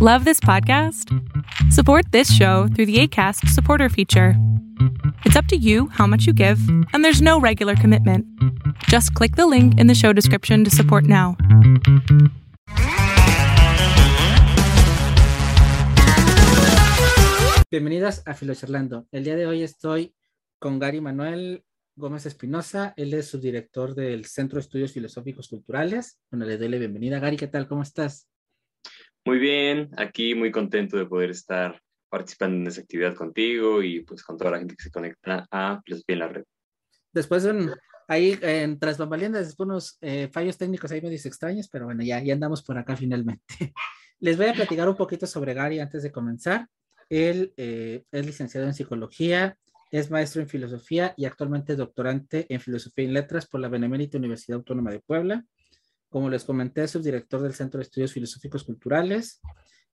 Love this podcast? Support this show through the ACAST supporter feature. It's up to you how much you give, and there's no regular commitment. Just click the link in the show description to support now. Bienvenidas a Filocharlando. El día de hoy estoy con Gary Manuel Gómez Espinosa. Él es subdirector del Centro de Estudios Filosóficos Culturales. Bueno, le doy la bienvenida. Gary, ¿qué tal? ¿Cómo estás? Muy bien, aquí muy contento de poder estar participando en esa actividad contigo y pues con toda la gente que se conecta a Filosofía en la Red. Después, un, ahí en tras después unos eh, fallos técnicos ahí medios extraños, pero bueno, ya, ya andamos por acá finalmente. Les voy a platicar un poquito sobre Gary antes de comenzar. Él eh, es licenciado en psicología, es maestro en filosofía y actualmente doctorante en filosofía y letras por la Benemérita Universidad Autónoma de Puebla. Como les comenté, es subdirector del Centro de Estudios Filosóficos Culturales.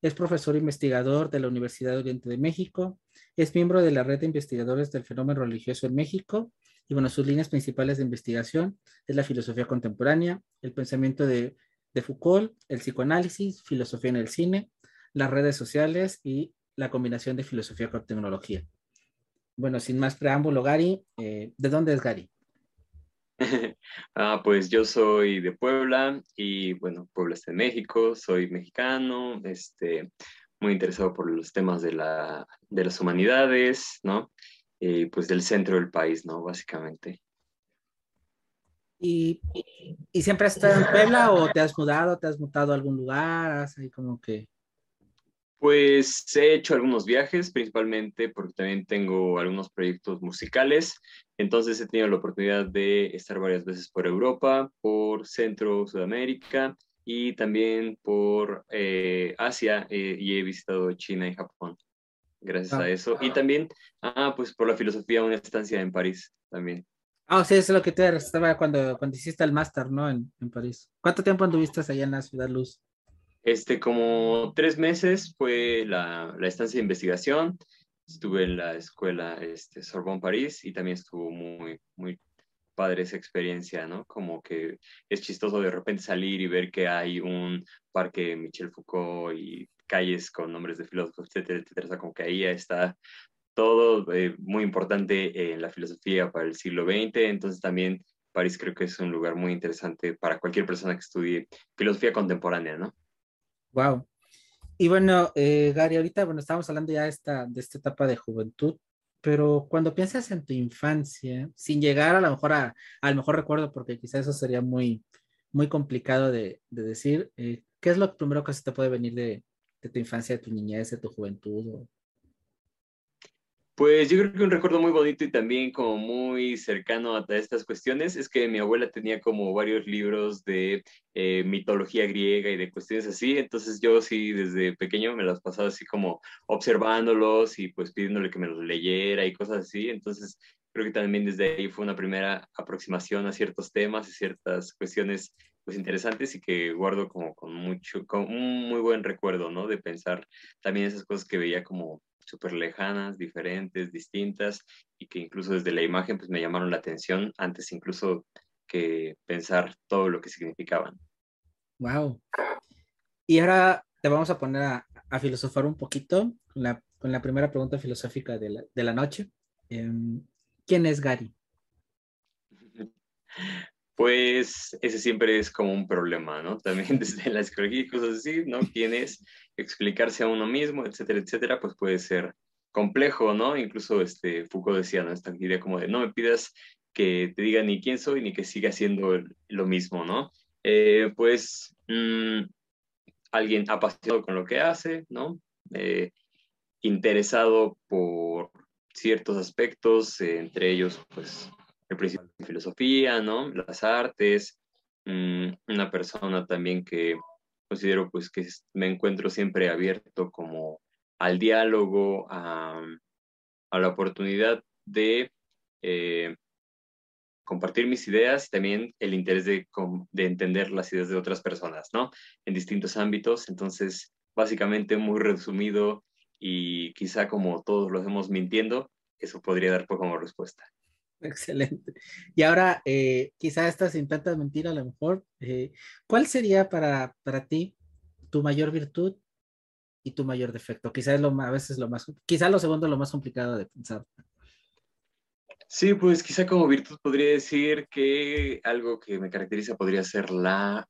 Es profesor investigador de la Universidad de Oriente de México. Es miembro de la red de investigadores del fenómeno religioso en México. Y bueno, sus líneas principales de investigación es la filosofía contemporánea, el pensamiento de, Foucault, el psicoanálisis, filosofía en el cine, las redes sociales y la combinación de filosofía con tecnología. Bueno, sin más preámbulo, Gary, eh, ¿de dónde es Gary? ah, pues yo soy de Puebla y bueno, Puebla está en México, soy mexicano, este, muy interesado por los temas de, la, de las humanidades, ¿no? Y pues del centro del país, ¿no? Básicamente. ¿Y, ¿Y, siempre has estado en Puebla o te has mudado, te has mudado a algún lugar? Así como que... Pues he hecho algunos viajes, principalmente porque también tengo algunos proyectos musicales. Entonces he tenido la oportunidad de estar varias veces por Europa, por Centro, Sudamérica y también por eh, Asia eh, y he visitado China y Japón. Gracias a eso. Y también, ah, pues por la filosofía, una estancia en París también. Ah, sí, eso es lo que te estaba cuando, cuando hiciste el máster, ¿no? En, en París. ¿Cuánto tiempo anduviste allá en la Ciudad Luz? Este, como tres meses fue la, la, estancia de investigación. Estuve en la escuela este, Sorbonne París y también estuvo muy, muy padre esa experiencia, ¿no? Como que es chistoso de repente salir y ver que hay un parque Michel Foucault y calles con nombres de filósofos, etcétera, etcétera. O sea, como que ahí está todo eh, muy importante en la filosofía para el siglo XX. Entonces también París creo que es un lugar muy interesante para cualquier persona que estudie filosofía contemporánea, ¿no? Wow. Y bueno, eh, Gary, ahorita, bueno, estamos hablando ya de esta, de esta etapa de juventud, pero cuando piensas en tu infancia, sin llegar a lo mejor a, al mejor recuerdo, porque quizás eso sería muy, muy complicado de, de decir, eh, ¿qué es lo primero que se te puede venir de, de, tu infancia, de tu niñez, de tu juventud? Pues yo creo que un recuerdo muy bonito y también como muy cercano a estas cuestiones es que mi abuela tenía como varios libros de eh, mitología griega y de cuestiones así, entonces yo sí desde pequeño me las pasaba así como observándolos y pues pidiéndole que me los leyera y cosas así, entonces creo que también desde ahí fue una primera aproximación a ciertos temas y ciertas cuestiones pues interesantes y que guardo como con mucho, con un muy buen recuerdo, ¿no? De pensar también esas cosas que veía como súper lejanas, diferentes, distintas, y que incluso desde la imagen pues me llamaron la atención antes incluso que pensar todo lo que significaban. Wow. Y ahora te vamos a poner a, a filosofar un poquito con la, con la, primera pregunta filosófica de la, de la noche. Eh, ¿Quién es Gary? Pues ese siempre es como un problema, ¿no? También desde la psicología y cosas así, ¿no? ¿Quién es? Explicarse a uno mismo, etcétera, etcétera, pues puede ser complejo, ¿no? Incluso este, Foucault decía, ¿no? Esta idea como de no me pidas que te diga ni quién soy ni que siga haciendo lo mismo, ¿no? Eh, pues mmm, alguien apasionado con lo que hace, ¿no? Eh, interesado por ciertos aspectos, eh, entre ellos, pues, el principio de filosofía, ¿no? Las artes, mmm, una persona también que considero pues que me encuentro siempre abierto como al diálogo, a, a la oportunidad de eh, compartir mis ideas y también el interés de, de, entender las ideas de otras personas, ¿no? En distintos ámbitos. Entonces, básicamente muy resumido y quizá como todos lo hacemos mintiendo, eso podría dar pues como respuesta. Excelente. Y ahora, eh, quizá esta sin tanta mentira, a lo mejor, eh, ¿cuál sería para, para ti tu mayor virtud y tu mayor defecto? Quizás lo, a veces lo más, quizás lo segundo lo más complicado de pensar. Sí, pues quizá como virtud podría decir que algo que me caracteriza podría ser la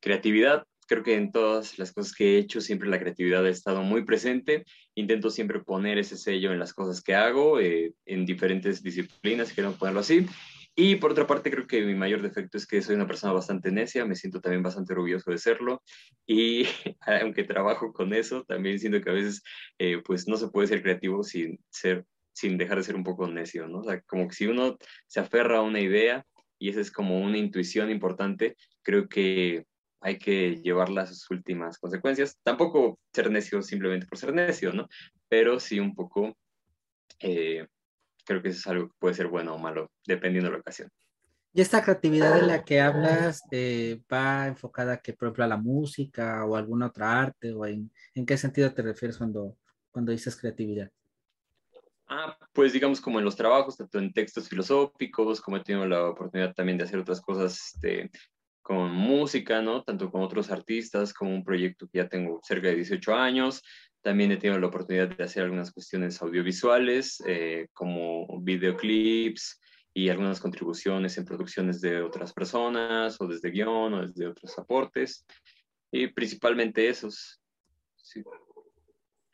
creatividad. Creo que en todas las cosas que he hecho siempre la creatividad ha estado muy presente. Intento siempre poner ese sello en las cosas que hago, eh, en diferentes disciplinas, quiero ponerlo así. Y por otra parte, creo que mi mayor defecto es que soy una persona bastante necia, me siento también bastante orgulloso de serlo. Y aunque trabajo con eso, también siento que a veces eh, pues no se puede ser creativo sin ser sin dejar de ser un poco necio, ¿no? O sea, como que si uno se aferra a una idea y esa es como una intuición importante, creo que hay que llevarla a sus últimas consecuencias. Tampoco ser necio simplemente por ser necio, ¿no? Pero sí un poco, eh, creo que eso es algo que puede ser bueno o malo, dependiendo de la ocasión. ¿Y esta creatividad de la que hablas eh, va enfocada, que, por ejemplo, a la música o alguna otra arte? ¿O en, en qué sentido te refieres cuando, cuando dices creatividad? Ah, pues digamos como en los trabajos, tanto en textos filosóficos, como he tenido la oportunidad también de hacer otras cosas este, con música, ¿no? Tanto con otros artistas, como un proyecto que ya tengo cerca de 18 años. También he tenido la oportunidad de hacer algunas cuestiones audiovisuales, eh, como videoclips y algunas contribuciones en producciones de otras personas, o desde guion, o desde otros aportes, y principalmente esos. Sí.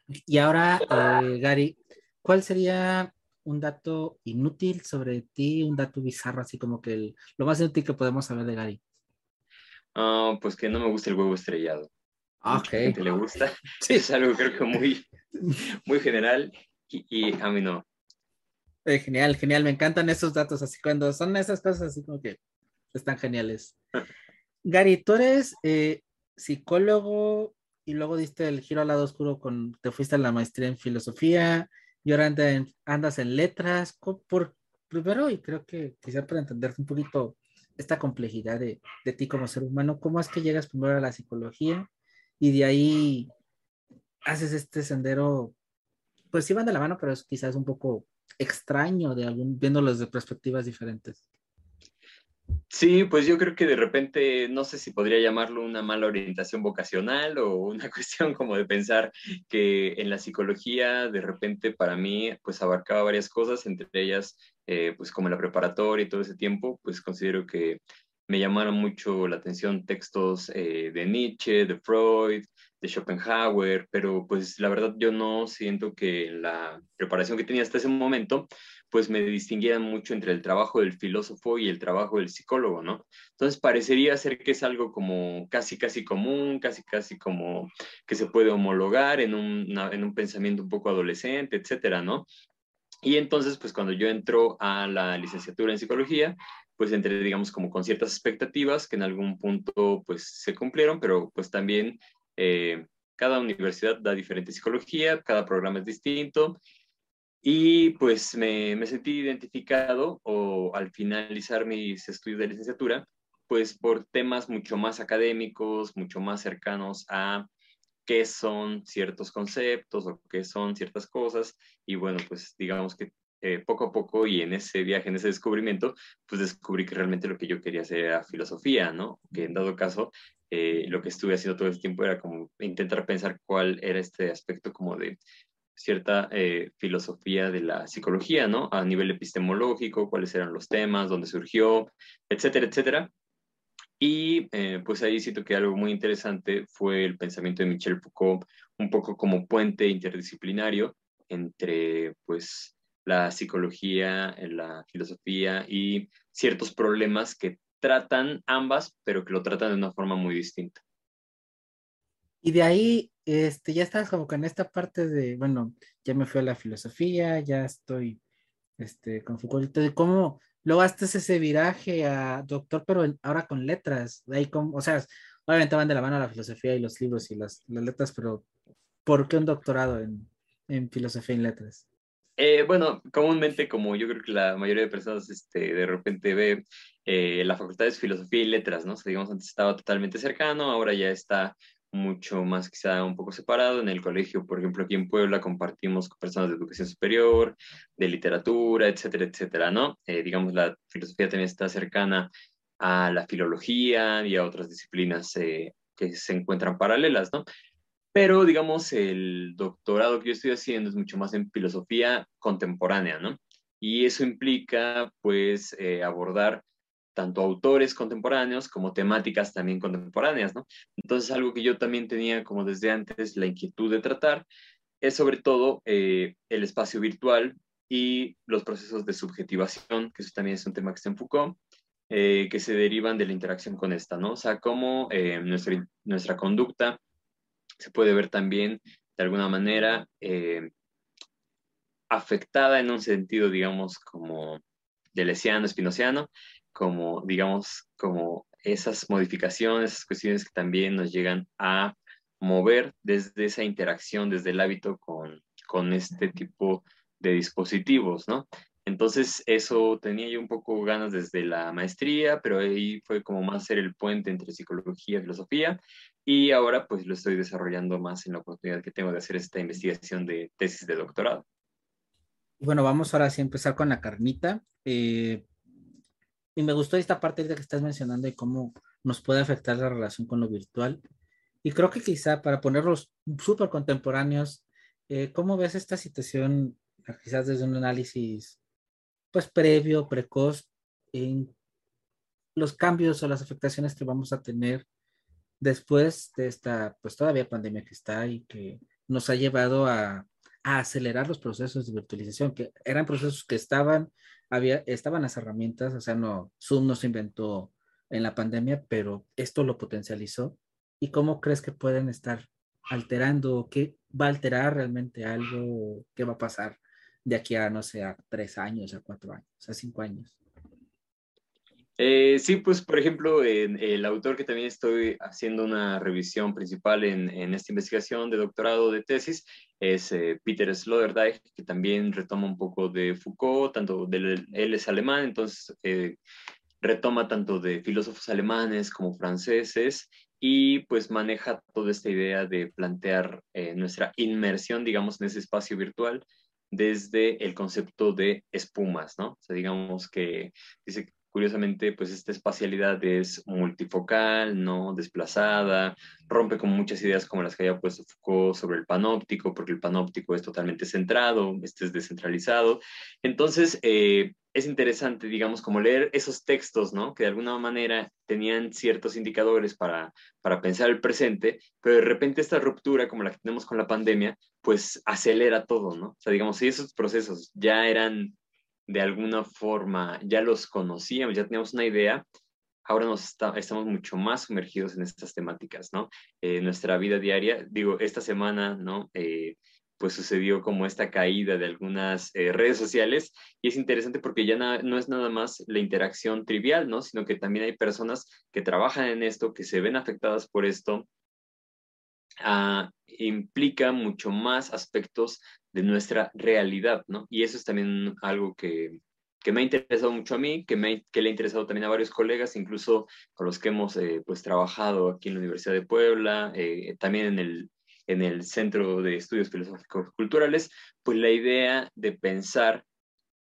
Y ahora, eh, Gary, ¿cuál sería un dato inútil sobre ti, un dato bizarro, así como que lo más inútil que podemos saber de Gary? Ah, pues que no me gusta el huevo estrellado. Ah, ok. A le gusta. Sí. Es algo creo que muy, muy general y, a mí no. Eh, genial, genial. Me encantan esos datos, así cuando son esas cosas así como que están geniales. Gary, tú eres eh, psicólogo y luego diste el giro al lado oscuro con, te fuiste a la maestría en filosofía y ahora andas en letras. Por, primero, y creo que quizá para entenderte un poquito esta complejidad de, de, ti como ser humano, ¿cómo es que llegas primero a la psicología y de ahí haces este sendero? Pues sí van de la mano, pero es quizás un poco extraño de algún, viéndolos de perspectivas diferentes. Sí, pues yo creo que de repente, no sé si podría llamarlo una mala orientación vocacional o una cuestión como de pensar que en la psicología, de repente para mí, pues abarcaba varias cosas, entre ellas, eh, pues como la preparatoria y todo ese tiempo, pues considero que me llamaron mucho la atención textos eh, de Nietzsche, de Freud, de Schopenhauer, pero pues la verdad yo no siento que la preparación que tenía hasta ese momento pues me distinguían mucho entre el trabajo del filósofo y el trabajo del psicólogo, ¿no? Entonces parecería ser que es algo como casi, casi común, casi, casi como que se puede homologar en un, en un pensamiento un poco adolescente, etcétera, ¿no? Y entonces, pues cuando yo entro a la licenciatura en psicología, pues entré, digamos, como con ciertas expectativas que en algún punto, pues se cumplieron, pero pues también eh, cada universidad da diferente psicología, cada programa es distinto y pues me, sentí identificado o al finalizar mis estudios de licenciatura, pues por temas mucho más académicos, mucho más cercanos a qué son ciertos conceptos o qué son ciertas cosas. Y bueno, pues digamos que eh, poco a poco y en ese viaje, en ese descubrimiento, pues descubrí que realmente lo que yo quería hacer era filosofía, ¿no? Que en dado caso, eh, lo que estuve haciendo todo el tiempo era como intentar pensar cuál era este aspecto como de cierta eh, filosofía de la psicología, ¿no? A nivel epistemológico, cuáles eran los temas, dónde surgió, etcétera, etcétera. Y eh, pues ahí siento que algo muy interesante fue el pensamiento de Michel Foucault, un poco como puente interdisciplinario entre pues la psicología, la filosofía y ciertos problemas que tratan ambas, pero que lo tratan de una forma muy distinta. Y de ahí, este, ya estás como en esta parte de, bueno, ya me fui a la filosofía, ya estoy, este, con Foucault, de cómo luego haces ese viraje a doctor, pero ahora con letras, ahí como, o sea, obviamente van de la mano la filosofía y los libros y las, las letras, pero ¿por qué un doctorado en, en filosofía y letras? Eh, bueno, comúnmente, como yo creo que la mayoría de personas este, de repente ve eh, la facultad de filosofía y letras, ¿no? O sea, digamos, antes estaba totalmente cercano, ahora ya está mucho más quizá un poco separado. En el colegio, por ejemplo, aquí en Puebla compartimos con personas de educación superior, de literatura, etcétera, etcétera, ¿no? Eh, digamos, la filosofía también está cercana a la filología y a otras disciplinas eh, que se encuentran paralelas, ¿no? Pero, digamos, el doctorado que yo estoy haciendo es mucho más en filosofía contemporánea, ¿no? Y eso implica, pues, eh, abordar tanto autores contemporáneos como temáticas también contemporáneas, ¿no? Entonces, algo que yo también tenía como desde antes la inquietud de tratar es sobre todo eh, el espacio virtual y los procesos de subjetivación, que eso también es un tema que está en Foucault, eh, que se derivan de la interacción con esta, ¿no? O sea, cómo eh, nuestra, nuestra conducta se puede ver también de alguna manera afectada en un sentido, digamos, como delesiano, espinociano, como, digamos, como esas modificaciones, esas cuestiones que también nos llegan a mover desde esa interacción, desde el hábito con, con este tipo de dispositivos, ¿no? Entonces, eso tenía yo un poco ganas desde la maestría, pero ahí fue como más ser el puente entre psicología y filosofía, y ahora pues lo estoy desarrollando más en la oportunidad que tengo de hacer esta investigación de tesis de doctorado. Bueno, vamos ahora sí a empezar con la carnita. Eh, y me gustó esta parte de que estás mencionando de cómo nos puede afectar la relación con lo virtual. Y creo que quizá para ponerlos súper contemporáneos, eh, ¿cómo ves esta situación, quizás desde un análisis pues previo, precoz, en los cambios o las afectaciones que vamos a tener después de esta, pues todavía pandemia que está y que nos ha llevado a, a acelerar los procesos de virtualización, que eran procesos que estaban había, estaban las herramientas, o sea, no, Zoom no se inventó en la pandemia, pero esto lo potencializó. ¿Y cómo crees que pueden estar alterando? ¿Qué va a alterar realmente algo? ¿Qué va a pasar de aquí a, no sé, a tres años, a cuatro años, a cinco años? Eh, sí, pues por ejemplo, el autor que también estoy haciendo una revisión principal en, en esta investigación de doctorado de tesis es eh, Peter Sloterdijk, que también retoma un poco de Foucault, tanto él es alemán, entonces eh, retoma tanto de filósofos alemanes como franceses y pues maneja toda esta idea de plantear nuestra inmersión, digamos, en ese espacio virtual desde el concepto de espumas, ¿no? O sea, digamos que dice Curiosamente, pues esta espacialidad es multifocal, ¿no? Desplazada, rompe con muchas ideas como las que había puesto Foucault sobre el panóptico, porque el panóptico es totalmente centrado, este es descentralizado. Entonces, eh, es interesante, digamos, como leer esos textos, ¿no? Que de alguna manera tenían ciertos indicadores para, para pensar el presente, pero de repente esta ruptura, como la que tenemos con la pandemia, pues acelera todo, ¿no? O sea, digamos, si esos procesos ya eran de alguna forma ya los conocíamos, ya teníamos una idea, ahora nos estamos mucho más sumergidos en estas temáticas, ¿no? Eh, nuestra vida diaria, digo, esta semana, ¿no? Eh, pues sucedió como esta caída de algunas eh, redes sociales y es interesante porque ya no es nada más la interacción trivial, ¿no? Sino que también hay personas que trabajan en esto, que se ven afectadas por esto. Ah, implica mucho más aspectos de nuestra realidad, ¿no? Y eso es también algo que, que me ha interesado mucho a mí, que, me, que le ha interesado también a varios colegas, incluso con los que hemos eh, pues trabajado aquí en la Universidad de Puebla, eh, también en el, en el Centro de Estudios Filosóficos Culturales, pues la idea de pensar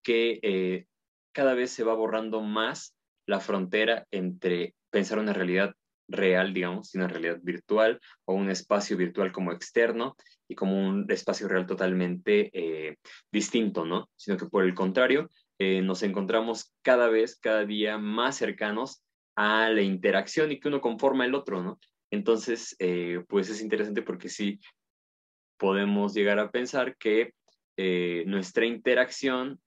que eh, cada vez se va borrando más la frontera entre pensar una realidad real, digamos, una realidad virtual o un espacio virtual como externo y como un espacio real totalmente eh, distinto, ¿no? Sino que por el contrario, eh, nos encontramos cada vez, cada día más cercanos a la interacción y que uno conforma el otro, ¿no? Entonces, eh, pues es interesante porque sí podemos llegar a pensar que nuestra interacción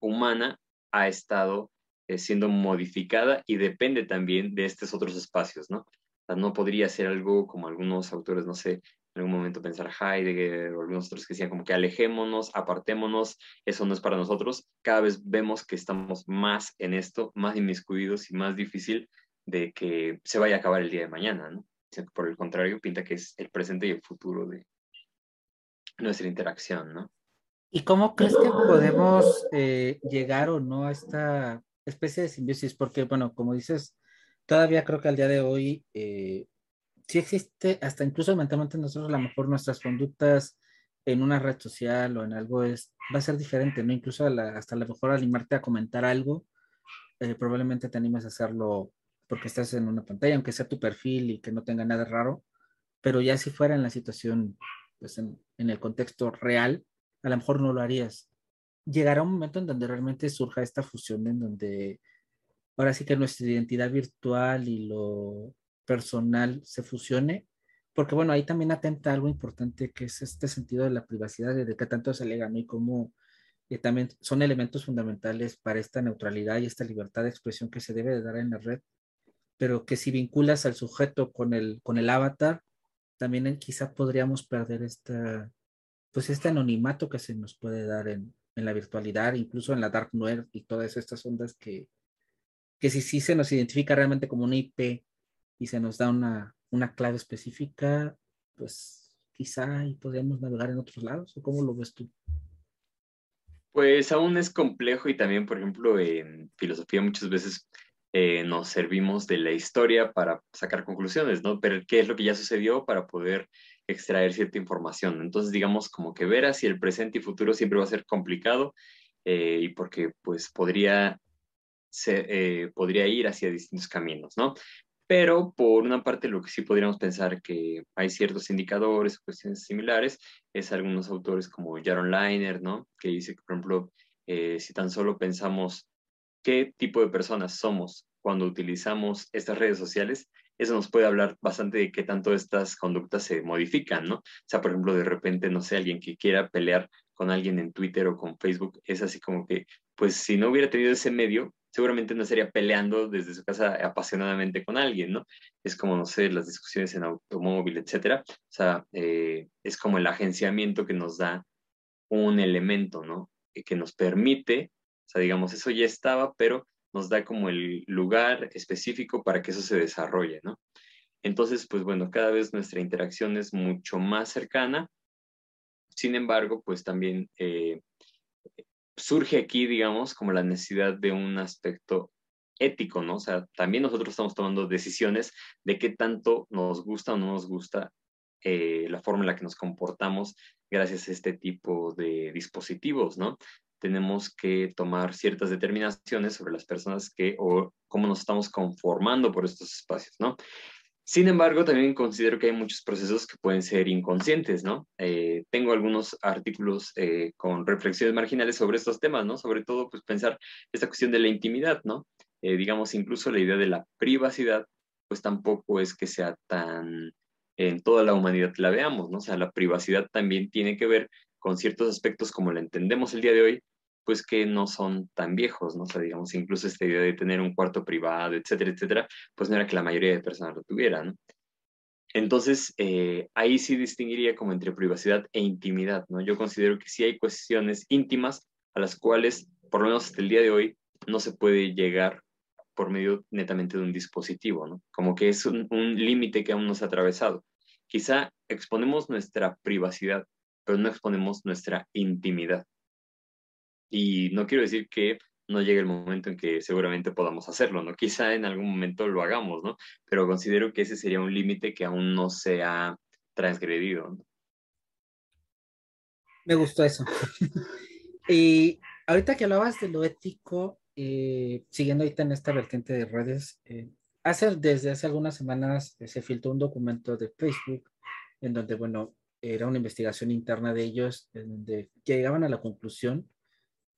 humana ha estado siendo modificada y depende también de estos otros espacios, ¿no? O sea, no podría ser algo como algunos autores, no sé, en algún momento pensar Heidegger o algunos otros que decían como que alejémonos, apartémonos, eso no es para nosotros. Cada vez vemos que estamos más en esto, más inmiscuidos y más difícil de que se vaya a acabar el día de mañana, ¿no? Por el contrario, pinta que es el presente y el futuro de nuestra interacción, ¿no? ¿Y cómo crees que podemos eh, llegar o no a esta especie de simbiosis? Porque, bueno, como dices, todavía creo que al día de hoy eh, sí existe, hasta incluso mentalmente nosotros, a lo mejor nuestras conductas en una red social o en algo es, va a ser diferente, ¿no? Incluso hasta a lo mejor animarte a comentar algo, eh, probablemente te animes a hacerlo porque estás en una pantalla, aunque sea tu perfil y que no tenga nada raro, pero ya si fuera en la situación, pues en, en el contexto real, a lo mejor no lo harías. Llegará un momento en donde realmente surja esta fusión, en donde ahora sí que nuestra identidad virtual y lo personal se fusione, porque bueno, ahí también atenta algo importante que es este sentido de la privacidad, de que tanto se alega, ¿no? Y cómo eh, también son elementos fundamentales para esta neutralidad y esta libertad de expresión que se debe de dar en la red, pero que si vinculas al sujeto con el, con el avatar, también quizá podríamos perder esta, pues este anonimato que se nos puede dar en, en la virtualidad, incluso en la dark web y todas estas ondas que, que si sí se nos identifica realmente como una IP y se nos da una, una clave específica, pues quizá ahí podríamos navegar en otros lados, ¿o cómo lo ves tú? Pues aún es complejo y también, por ejemplo, en filosofía muchas veces eh, nos servimos de la historia para sacar conclusiones, ¿no? Pero qué es lo que ya sucedió para poder extraer cierta información. Entonces, digamos, como que ver hacia el presente y futuro siempre va a ser complicado eh, y porque pues podría, eh, podría ir hacia distintos caminos, ¿no? Pero por una parte lo que sí podríamos pensar que hay ciertos indicadores, cuestiones similares, es algunos autores como Jaron Liner, ¿no? Que dice que, por ejemplo, eh, si tan solo pensamos qué tipo de personas somos cuando utilizamos estas redes sociales, eso nos puede hablar bastante de qué tanto estas conductas se modifican, ¿no? O sea, por ejemplo, de repente, no sé, alguien que quiera pelear con alguien en Twitter o con Facebook, es así como que, pues si no hubiera tenido ese medio, seguramente no estaría peleando desde su casa apasionadamente con alguien, ¿no? Es como, no sé, las discusiones en automóvil, etcétera. O sea, eh, es como el agenciamiento que nos da un elemento, ¿no? Que nos permite, o sea, digamos, eso ya estaba, pero nos da como el lugar específico para que eso se desarrolle, ¿no? Entonces, pues bueno, cada vez nuestra interacción es mucho más cercana. Sin embargo, pues también eh, surge aquí, digamos, como la necesidad de un aspecto ético, ¿no? O sea, también nosotros estamos tomando decisiones de qué tanto nos gusta o no nos gusta eh, la forma en la que nos comportamos gracias a este tipo de dispositivos, ¿no? Tenemos que tomar ciertas determinaciones sobre las personas que o cómo nos estamos conformando por estos espacios, ¿no? Sin embargo, también considero que hay muchos procesos que pueden ser inconscientes, ¿no? Eh, tengo algunos artículos eh, con reflexiones marginales sobre estos temas, ¿no? Sobre todo, pues pensar esta cuestión de la intimidad, ¿no? Eh, digamos, incluso la idea de la privacidad, pues tampoco es que sea tan en toda la humanidad la veamos, ¿no? O sea, la privacidad también tiene que ver con ciertos aspectos como la entendemos el día de hoy, pues que no son tan viejos, ¿no? O sea, digamos, incluso esta idea de tener un cuarto privado, etcétera, etcétera, pues no era que la mayoría de personas lo tuvieran. Entonces, eh, ahí sí distinguiría como entre privacidad e intimidad, ¿no? Yo considero que sí hay cuestiones íntimas a las cuales, por lo menos hasta el día de hoy, no se puede llegar por medio netamente de un dispositivo, ¿no? Como que es un límite que aún no se ha atravesado. Quizá exponemos nuestra privacidad, pero no exponemos nuestra intimidad. Y no quiero decir que no llegue el momento en que seguramente podamos hacerlo, ¿no? Quizá en algún momento lo hagamos, ¿no? Pero considero que ese sería un límite que aún no se ha transgredido. Me gustó eso. y ahorita que hablabas de lo ético, eh, siguiendo ahorita en esta vertiente de redes, eh, hace, desde hace algunas semanas eh, se filtró un documento de Facebook en donde, bueno, era una investigación interna de ellos, en donde llegaban a la conclusión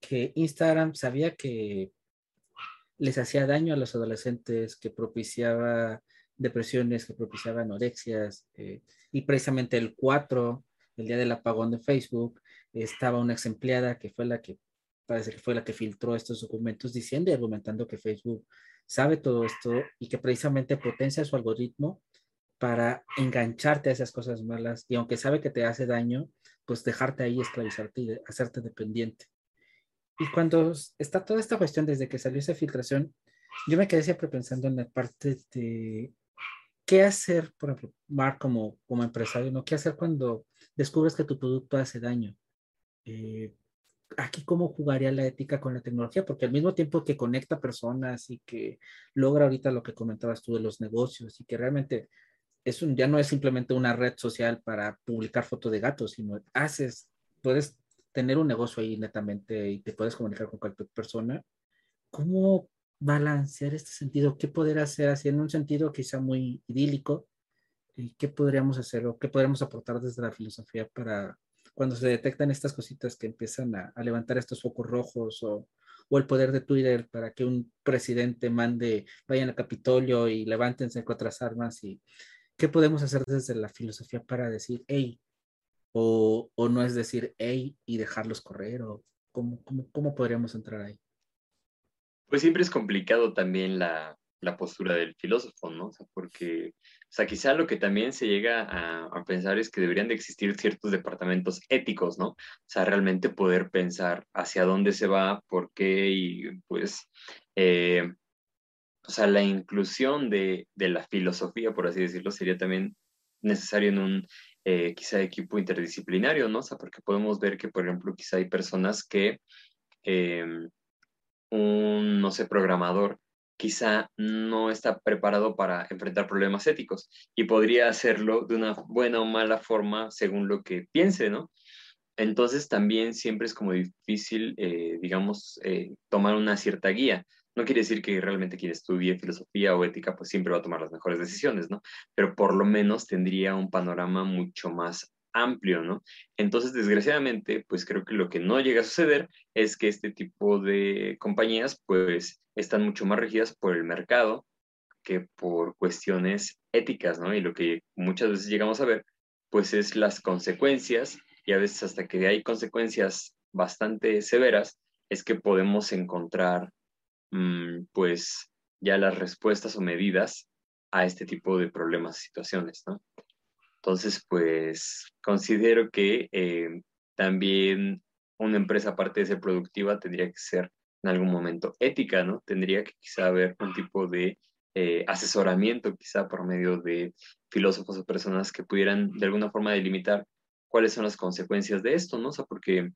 que Instagram sabía que les hacía daño a los adolescentes, que propiciaba depresiones, que propiciaba anorexias, eh, y precisamente el 4, el día del apagón de Facebook, estaba una ex empleada que fue la que, parece que fue la que filtró estos documentos diciendo y argumentando que Facebook sabe todo esto y que precisamente potencia su algoritmo para engancharte a esas cosas malas y aunque sabe que te hace daño, pues dejarte ahí, esclavizarte y hacerte dependiente. Y cuando está toda esta cuestión, desde que salió esa filtración, yo me quedé siempre pensando en la parte de qué hacer, por ejemplo, Mark como, como empresario, ¿no? ¿Qué hacer cuando descubres que tu producto hace daño? Eh, aquí cómo jugaría la ética con la tecnología, porque al mismo tiempo que conecta personas y que logra ahorita lo que comentabas tú de los negocios y que realmente es un, ya no es simplemente una red social para publicar fotos de gatos, sino haces, puedes tener un negocio ahí netamente y te puedes comunicar con cualquier persona, ¿cómo balancear este sentido? ¿Qué poder hacer así en un sentido quizá muy idílico? ¿Y qué podríamos hacer o qué podríamos aportar desde la filosofía para cuando se detectan estas cositas que empiezan a, levantar estos focos rojos o, o, el poder de Twitter para que un presidente mande, vayan al Capitolio y levántense con otras armas? y ¿Qué podemos hacer desde la filosofía para decir, hey, o, o no es decir, hey, y dejarlos correr? ¿O cómo, cómo, cómo podríamos entrar ahí? Pues siempre es complicado también la, la postura del filósofo, ¿no? Porque, o sea, quizá lo que también se llega a, a, pensar es que deberían de existir ciertos departamentos éticos, ¿no? O sea, realmente poder pensar hacia dónde se va, por qué y pues, eh, o sea, la inclusión de, de, la filosofía, por así decirlo, sería también necesario en un eh, quizá equipo interdisciplinario, ¿no? O sea, porque podemos ver que, por ejemplo, quizá hay personas que eh, un, no sé, programador quizá no está preparado para enfrentar problemas éticos y podría hacerlo de una buena o mala forma según lo que piense, ¿no? Entonces también siempre es como difícil, eh, digamos, eh, tomar una cierta guía. No quiere decir que realmente quien estudie filosofía o ética pues siempre va a tomar las mejores decisiones, ¿no? Pero por lo menos tendría un panorama mucho más amplio, ¿no? Entonces, desgraciadamente, pues creo que lo que no llega a suceder es que este tipo de compañías, pues, están mucho más regidas por el mercado que por cuestiones éticas, ¿no? Y lo que muchas veces llegamos a ver, pues, es las consecuencias, y a veces hasta que hay consecuencias bastante severas, es que podemos encontrar, pues, ya las respuestas o medidas a este tipo de problemas y situaciones, ¿no? Entonces, pues considero que eh, también una empresa, aparte de ser productiva, tendría que ser en algún momento ética, ¿no? Tendría que quizá haber un tipo de eh, asesoramiento, quizá por medio de filósofos o personas que pudieran de alguna forma delimitar cuáles son las consecuencias de esto, ¿no? O sea, porque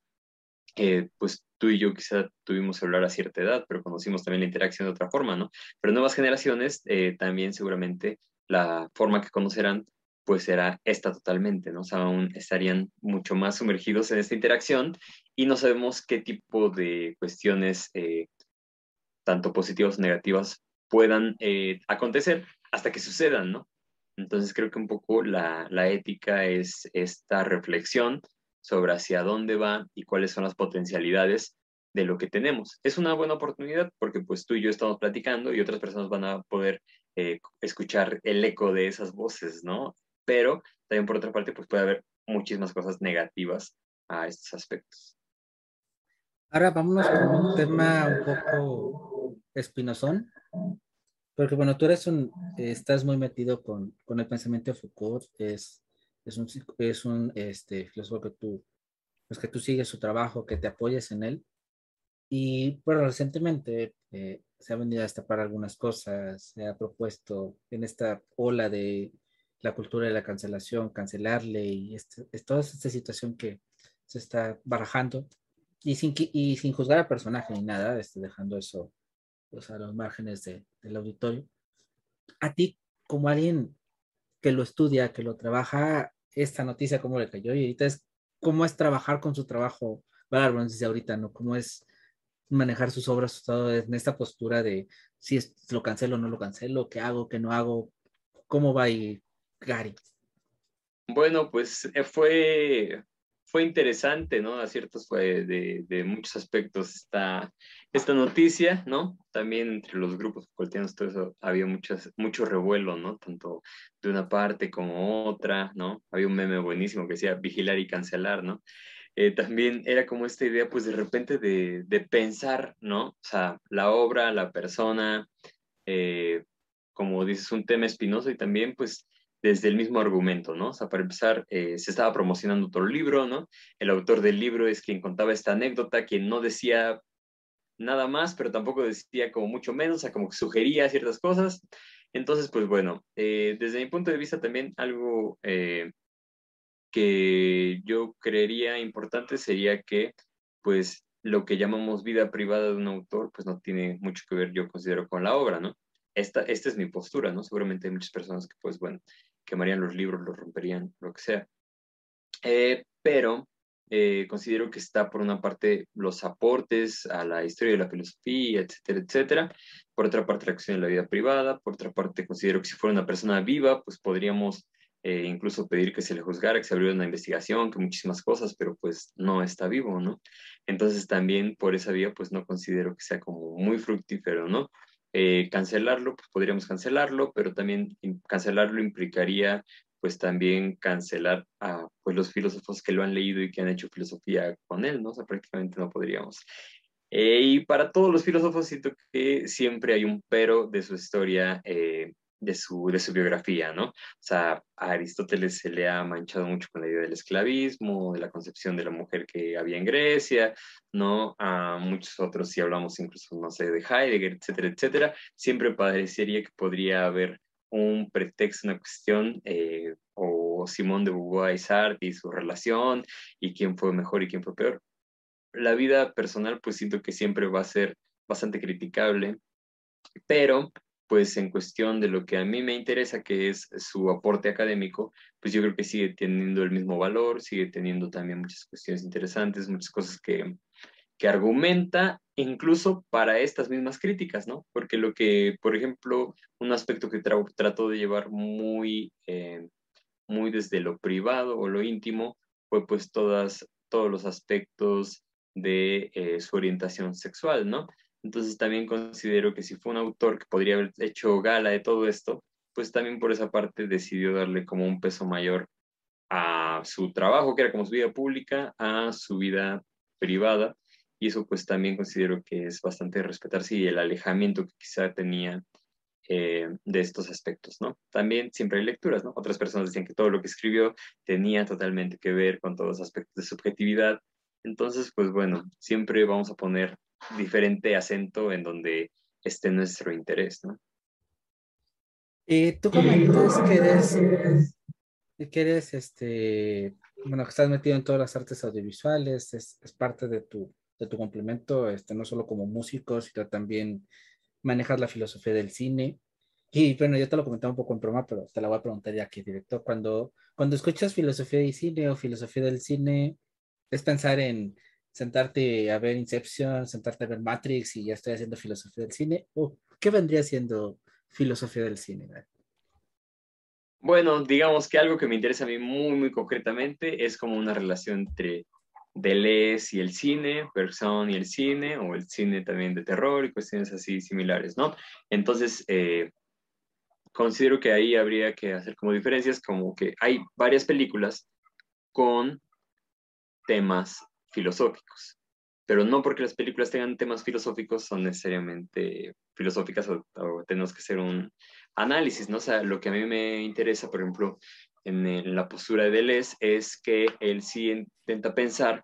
eh, pues tú y yo quizá tuvimos celular a cierta edad, pero conocimos también la interacción de otra forma, ¿no? Pero nuevas generaciones también seguramente la forma que conocerán pues será esta totalmente, ¿no? O sea, aún estarían mucho más sumergidos en esta interacción y no sabemos qué tipo de cuestiones, eh, tanto positivas o negativas, puedan eh, acontecer hasta que sucedan, ¿no? Entonces creo que un poco la, la ética es esta reflexión sobre hacia dónde va y cuáles son las potencialidades de lo que tenemos. Es una buena oportunidad porque pues tú y yo estamos platicando y otras personas van a poder eh, escuchar el eco de esas voces, ¿no? pero también por otra parte pues puede haber muchísimas cosas negativas a estos aspectos. Ahora vámonos con un tema un poco espinosón, porque bueno, tú eres un, estás muy metido con, con el pensamiento de Foucault, es, es un, es un este, filósofo que tú, pues que tú sigues su trabajo, que te apoyes en él, y bueno, recientemente eh, se ha venido a destapar algunas cosas, se ha propuesto en esta ola de la cultura de la cancelación, cancelarle y este, es toda esta situación que se está barajando y sin, y sin juzgar al personaje ni nada, este, dejando eso pues, a los márgenes de, del auditorio. A ti, como alguien que lo estudia, que lo trabaja, esta noticia, ¿cómo le cayó? Y ahorita es, ¿cómo es trabajar con su trabajo? Dice ahorita, ¿no? ¿Cómo es manejar sus obras en esta postura de si es, lo cancelo o no lo cancelo, qué hago, qué no hago, cómo va y Gary? Bueno, pues eh, fue, fue interesante, ¿no? A ciertos fue de, muchos aspectos esta, esta noticia, ¿no? También entre los grupos facultanos, todo eso, había muchas, mucho revuelo, ¿no? Tanto de una parte como otra, ¿no? Había un meme buenísimo que decía vigilar y cancelar, ¿no? Eh, también era como esta idea, pues de repente de, de, pensar, ¿no? O sea, la obra, la persona, eh, como dices, un tema espinoso y también, pues, desde el mismo argumento, ¿no? O sea, para empezar, eh, se estaba promocionando otro libro, ¿no? El autor del libro es quien contaba esta anécdota, quien no decía nada más, pero tampoco decía como mucho menos, o sea, como que sugería ciertas cosas. Entonces, pues bueno, eh, desde mi punto de vista también algo eh, que yo creería importante sería que, pues, lo que llamamos vida privada de un autor, pues no tiene mucho que ver, yo considero, con la obra, ¿no? Esta, esta es mi postura, ¿no? Seguramente hay muchas personas que, pues, bueno, quemarían los libros, los romperían, lo que sea. Eh, pero eh, considero que está por una parte los aportes a la historia de la filosofía, etcétera, etcétera. Por otra parte, la cuestión de la vida privada. Por otra parte, considero que si fuera una persona viva, pues podríamos eh, incluso pedir que se le juzgara, que se abriera una investigación, que muchísimas cosas, pero pues no está vivo, ¿no? Entonces también por esa vía pues no considero que sea como muy fructífero, ¿no? Eh, cancelarlo, pues podríamos cancelarlo, pero también cancelarlo implicaría pues también cancelar a pues, los filósofos que lo han leído y que han hecho filosofía con él, ¿no? O sea, prácticamente no podríamos. Eh, y para todos los filósofos siento que siempre hay un pero de su historia eh, de su, de su biografía, ¿no? O sea, a Aristóteles se le ha manchado mucho con la idea del esclavismo, de la concepción de la mujer que había en Grecia, ¿no? A muchos otros, si hablamos incluso, no sé, de Heidegger, etcétera, etcétera, siempre parecería que podría haber un pretexto, una cuestión, eh, o Simón de Beauvoir y Sartre y su relación, y quién fue mejor y quién fue peor. La vida personal, pues siento que siempre va a ser bastante criticable, pero pues en cuestión de lo que a mí me interesa, que es su aporte académico, pues yo creo que sigue teniendo el mismo valor, sigue teniendo también muchas cuestiones interesantes, muchas cosas que, que argumenta incluso para estas mismas críticas, ¿no? Porque lo que, por ejemplo, un aspecto que trató de llevar muy, eh, muy desde lo privado o lo íntimo fue pues todas, todos los aspectos de eh, su orientación sexual, ¿no? Entonces también considero que si fue un autor que podría haber hecho gala de todo esto, pues también por esa parte decidió darle como un peso mayor a su trabajo, que era como su vida pública, a su vida privada. Y eso pues también considero que es bastante respetarse y el alejamiento que quizá tenía eh, de estos aspectos, ¿no? También siempre hay lecturas, ¿no? Otras personas decían que todo lo que escribió tenía totalmente que ver con todos los aspectos de subjetividad. Entonces, pues bueno, siempre vamos a poner diferente acento en donde esté nuestro interés, ¿no? Y tú comentas que eres, que eres, este, bueno, que estás metido en todas las artes audiovisuales, es, es parte de tu, de tu complemento, este, no solo como músico, sino también manejas la filosofía del cine. Y bueno, yo te lo comentaba un poco en broma, pero te la voy a preguntar ya aquí directo. Cuando, cuando escuchas filosofía del cine o filosofía del cine, es pensar en sentarte a ver Inception, sentarte a ver Matrix y ya estoy haciendo filosofía del cine? ¿O qué vendría siendo filosofía del cine? Bueno, digamos que algo que me interesa a mí muy, muy concretamente es como una relación entre Deleuze y el cine, Person y el cine, o el cine también de terror y cuestiones así similares, ¿no? Entonces, eh, considero que ahí habría que hacer como diferencias, como que hay varias películas con temas filosóficos. Pero no porque las películas tengan temas filosóficos son necesariamente filosóficas o, tenemos que hacer un análisis, ¿no? O sea, lo que a mí me interesa, por ejemplo, en, la postura de Deleuze es que él sí intenta pensar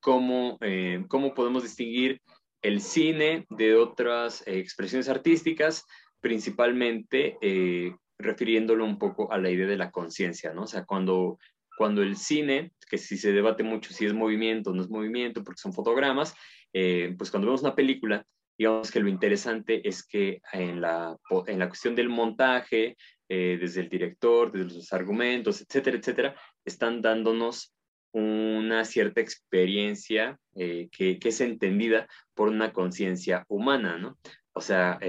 cómo, eh, cómo podemos distinguir el cine de otras eh, expresiones artísticas, principalmente eh, refiriéndolo un poco a la idea de la conciencia, ¿no? O sea, cuando cuando el cine, que si se debate mucho si es movimiento o no es movimiento, porque son fotogramas, eh, pues cuando vemos una película, digamos que lo interesante es que en la, en la cuestión del montaje, eh, desde el director, desde los argumentos, etcétera, etcétera, están dándonos una cierta experiencia eh, que, que, es entendida por una conciencia humana, ¿no? O sea,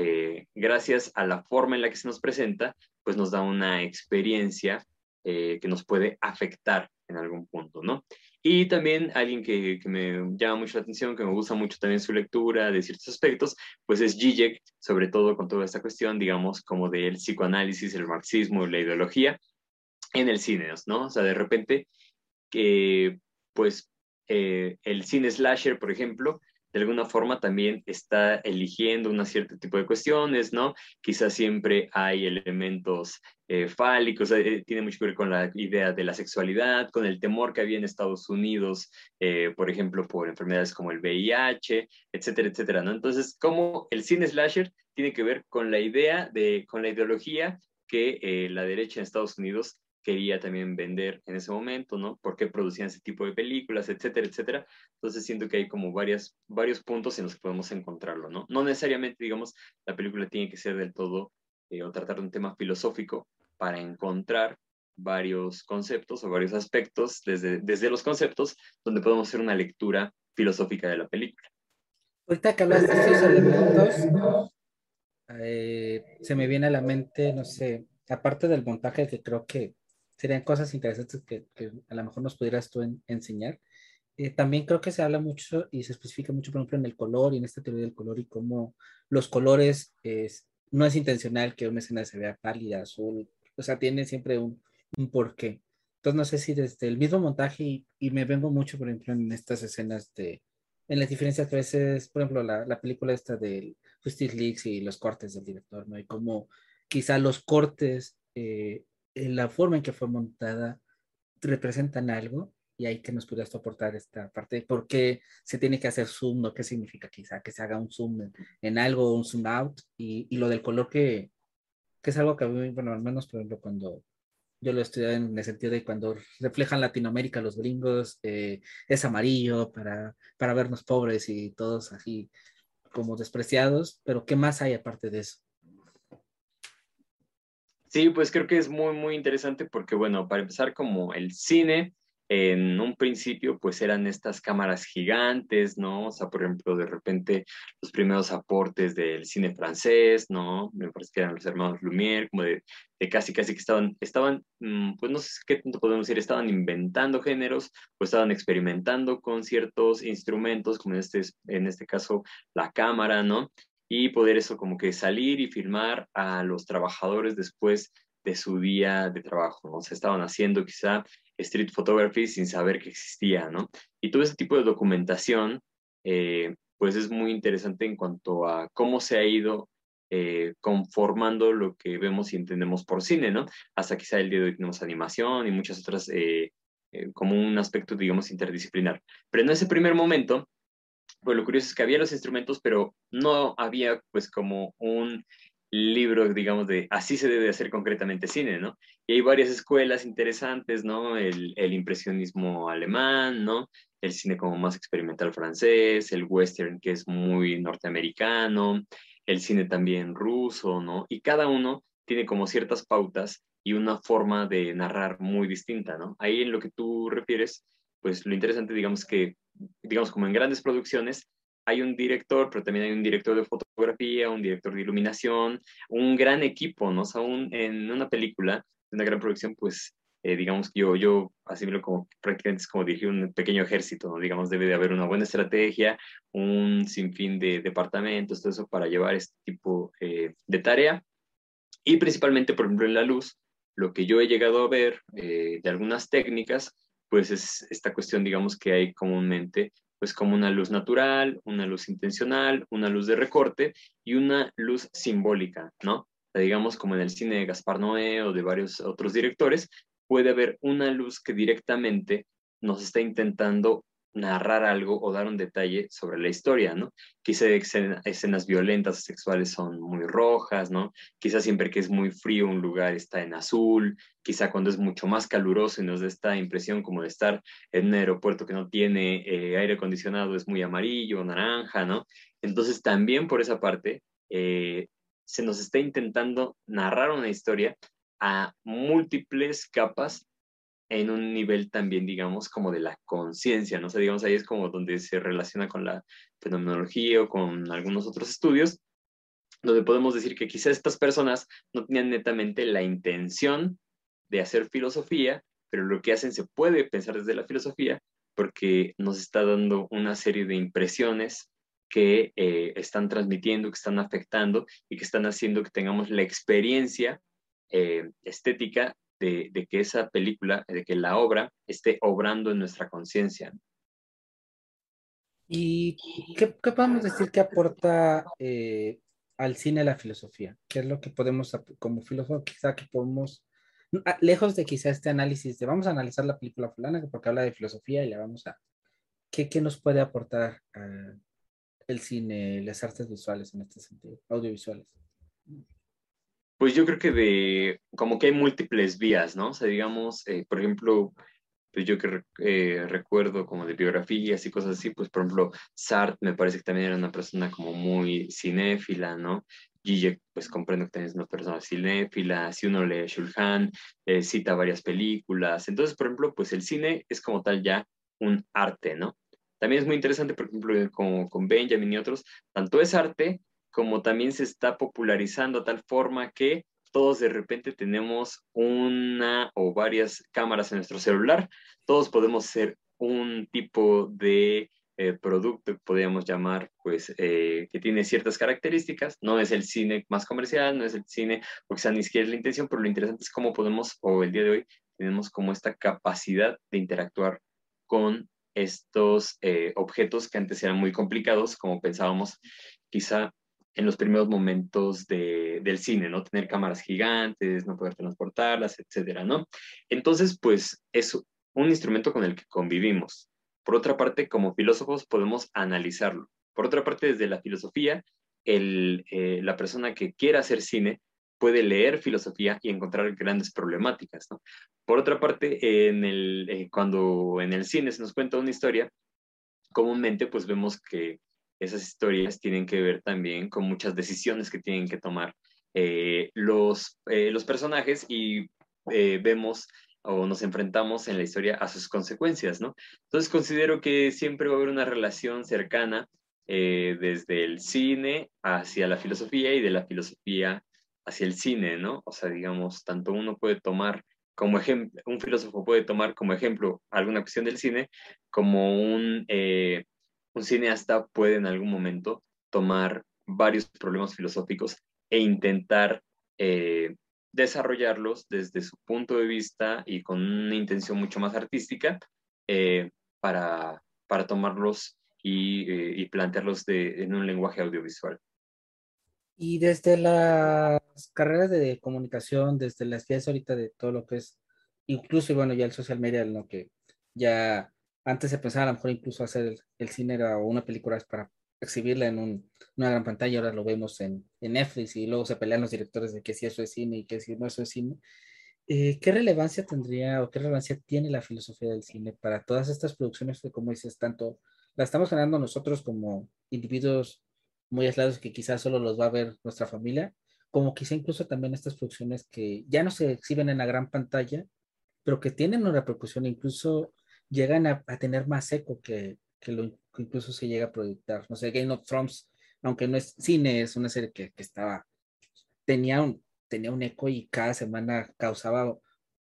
gracias a la forma en la que se nos presenta, pues nos da una experiencia eh, que nos puede afectar en algún punto, ¿no? Y también alguien que, me llama mucho la atención, que me gusta mucho también su lectura de ciertos aspectos, pues es Zizek, sobre todo con toda esta cuestión, digamos, como del psicoanálisis, el marxismo, la ideología en el cine, ¿no? O sea, de repente, que pues eh, el cine slasher, por ejemplo, de alguna forma también está eligiendo un cierto tipo de cuestiones, ¿no? Quizás siempre hay elementos eh, fálicos, eh, tiene mucho que ver con la idea de la sexualidad, con el temor que había en Estados Unidos, eh, por ejemplo, por enfermedades como el VIH, etcétera, etcétera, ¿no? Entonces, cómo el cine slasher tiene que ver con la idea de, con la ideología que la derecha en Estados Unidos quería también vender en ese momento, ¿no? ¿Por qué producían ese tipo de películas, etcétera, etcétera? Entonces siento que hay como varias, varios puntos en los que podemos encontrarlo, ¿no? No necesariamente, digamos, la película tiene que ser del todo eh, o tratar de un tema filosófico para encontrar varios conceptos o varios aspectos desde, desde los conceptos donde podemos hacer una lectura filosófica de la película. Ahorita que hablas de estos elementos, eh, se me viene a la mente, no sé, aparte del montaje, que creo que serían cosas interesantes que, a lo mejor nos pudieras tú enseñar, eh, también creo que se habla mucho y se especifica mucho, por ejemplo, en el color y en esta teoría del color y cómo los colores es, no es intencional que una escena se vea pálida, azul, o sea, tiene siempre un, un porqué. Entonces, no sé si desde el mismo montaje, y, me vengo mucho, por ejemplo, en estas escenas de, en las diferencias que a veces, por ejemplo, la, la película esta del Justice League y los cortes del director, ¿no? Y cómo quizá los cortes, eh, la forma en que fue montada, representan algo, y ahí que nos pudieras aportar esta parte, ¿por qué se tiene que hacer zoom? ¿no? ¿Qué significa quizá que se haga un zoom en, algo, un zoom out? Y, y, lo del color que, que es algo que a mí, bueno, al menos, por ejemplo, cuando yo lo estudié en el sentido de cuando reflejan Latinoamérica los gringos, eh, es amarillo para, para vernos pobres y todos así como despreciados, pero ¿qué más hay aparte de eso? Sí, pues creo que es muy, muy interesante porque, bueno, para empezar, como el cine en un principio pues eran estas cámaras gigantes, ¿no? O sea, por ejemplo, de repente los primeros aportes del cine francés, ¿no? Me parece que eran los hermanos Lumière, como de, casi, casi que estaban, estaban, mm, pues no sé qué tanto podemos decir, estaban inventando géneros, pues estaban experimentando con ciertos instrumentos, como en este, en este caso la cámara, ¿no? Y poder eso como que salir y filmar a los trabajadores después de su día de trabajo, ¿no? Se estaban haciendo quizá street photography sin saber que existía, ¿no? Y todo ese tipo de documentación, eh, pues es muy interesante en cuanto a cómo se ha ido eh, conformando lo que vemos y entendemos por cine, ¿no? Hasta quizá el día de hoy tenemos animación y muchas otras, eh, como un aspecto, digamos, interdisciplinar. Pero en ese primer momento, pues lo curioso es que había los instrumentos, pero no había pues como un libro, digamos, de así se debe hacer concretamente cine, ¿no? Y hay varias escuelas interesantes, ¿no? El, impresionismo alemán, ¿no? El cine como más experimental francés, el western que es muy norteamericano, el cine también ruso, ¿no? Y cada uno tiene como ciertas pautas y una forma de narrar muy distinta, ¿no? Ahí en lo que tú refieres, pues lo interesante, digamos que, digamos como en grandes producciones, hay un director, pero también hay un director de fotografía, un director de iluminación, un gran equipo, ¿no? O sea, en una película, una gran producción, pues, eh, digamos que yo, yo asimilo como prácticamente es como dirigir un pequeño ejército, ¿no? Digamos, debe de haber una buena estrategia, un sinfín de departamentos, todo eso para llevar este tipo eh, de tarea. Y principalmente, por ejemplo, en la luz, lo que yo he llegado a ver eh, de algunas técnicas, pues es esta cuestión, digamos, que hay comúnmente pues como una luz natural, una luz intencional, una luz de recorte y una luz simbólica, ¿no? digamos como en el cine de Gaspar Noé o de varios otros directores, puede haber una luz que directamente nos está intentando narrar algo o dar un detalle sobre la historia, ¿no? Quizá escenas violentas o sexuales son muy rojas, ¿no? Quizá siempre que es muy frío un lugar está en azul, quizá cuando es mucho más caluroso y nos da esta impresión como de estar en un aeropuerto que no tiene eh, aire acondicionado es muy amarillo naranja, ¿no? Entonces también por esa parte eh, se nos está intentando narrar una historia a múltiples capas en un nivel también, digamos, como de la conciencia, ¿no? O sea, digamos, ahí es como donde se relaciona con la fenomenología o con algunos otros estudios, donde podemos decir que quizás estas personas no tenían netamente la intención de hacer filosofía, pero lo que hacen se puede pensar desde la filosofía porque nos está dando una serie de impresiones que eh, están transmitiendo, que están afectando y que están haciendo que tengamos la experiencia eh, estética de, que esa película, de que la obra esté obrando en nuestra conciencia. ¿Y qué, podemos decir que aporta eh, al cine la filosofía? ¿Qué es lo que podemos, como filósofo, quizá que podemos, lejos de quizá este análisis de vamos a analizar la película fulana porque habla de filosofía y le vamos a, ¿qué, qué nos puede aportar el cine, las artes visuales en este sentido, audiovisuales? Pues yo creo que de, como que hay múltiples vías, ¿no? O sea, digamos, eh, por ejemplo, pues yo que eh, recuerdo como de biografías y cosas así, pues por ejemplo, Sartre me parece que también era una persona como muy cinéfila, ¿no? Gijek, pues comprendo que también es una persona cinéfila, si uno lee Shulhan, eh, cita varias películas, entonces, por ejemplo, pues el cine es como tal ya un arte, ¿no? También es muy interesante, por ejemplo, como con Benjamin y otros, tanto es arte como también se está popularizando a tal forma que Todos de repente tenemos una o varias cámaras en nuestro celular. Todos podemos ser un tipo de eh, producto podríamos llamar, pues, eh, que tiene ciertas características. No es el cine más comercial, no es el cine, porque sea ni siquiera es la intención, pero lo interesante es cómo podemos, o el día de hoy, tenemos como esta capacidad de interactuar con estos eh, objetos que antes eran muy complicados, como pensábamos quizá en los primeros momentos de, del cine, ¿no? Tener cámaras gigantes, no poder transportarlas, etcétera, ¿no? Entonces, pues es un instrumento con el que convivimos. Por otra parte, como filósofos podemos analizarlo. Por otra parte, desde la filosofía, el, eh, la persona que quiera hacer cine puede leer filosofía y encontrar grandes problemáticas. ¿no? Por otra parte, en el, eh, cuando en el cine se nos cuenta una historia, comúnmente pues vemos que esas historias tienen que ver también con muchas decisiones que tienen que tomar eh, los, los personajes y vemos o nos enfrentamos en la historia a sus consecuencias, ¿no? Entonces considero que siempre va a haber una relación cercana eh, desde el cine hacia la filosofía y de la filosofía hacia el cine, ¿no? O sea, digamos, tanto uno puede tomar como ejemplo, un filósofo puede tomar como ejemplo alguna cuestión del cine, como un, eh, un cineasta puede en algún momento tomar varios problemas filosóficos e intentar eh, desarrollarlos desde su punto de vista y con una intención mucho más artística eh, para, para, tomarlos y, eh, y plantearlos de, en un lenguaje audiovisual. Y desde las carreras de comunicación, desde las que ahorita de todo lo que es, incluso, bueno, ya el social media, en lo que ya antes se pensaba a lo mejor incluso hacer el, el cine era, o una película para exhibirla en una gran pantalla, ahora lo vemos en, en, Netflix y luego se pelean los directores de que si eso es cine y que si no eso es cine. Eh, ¿Qué relevancia tendría o qué relevancia tiene la filosofía del cine para todas estas producciones que, como dices, tanto la estamos generando nosotros como individuos muy aislados que quizás solo los va a ver nuestra familia, como quizá incluso también estas producciones que ya no se exhiben en la gran pantalla, pero que tienen una repercusión, incluso llegan a, a tener más eco que, que lo incluso se llega a proyectar. No sé, Game of Thrones, aunque no es cine, es una serie que, que estaba, tenía un, tenía un eco y cada semana causaba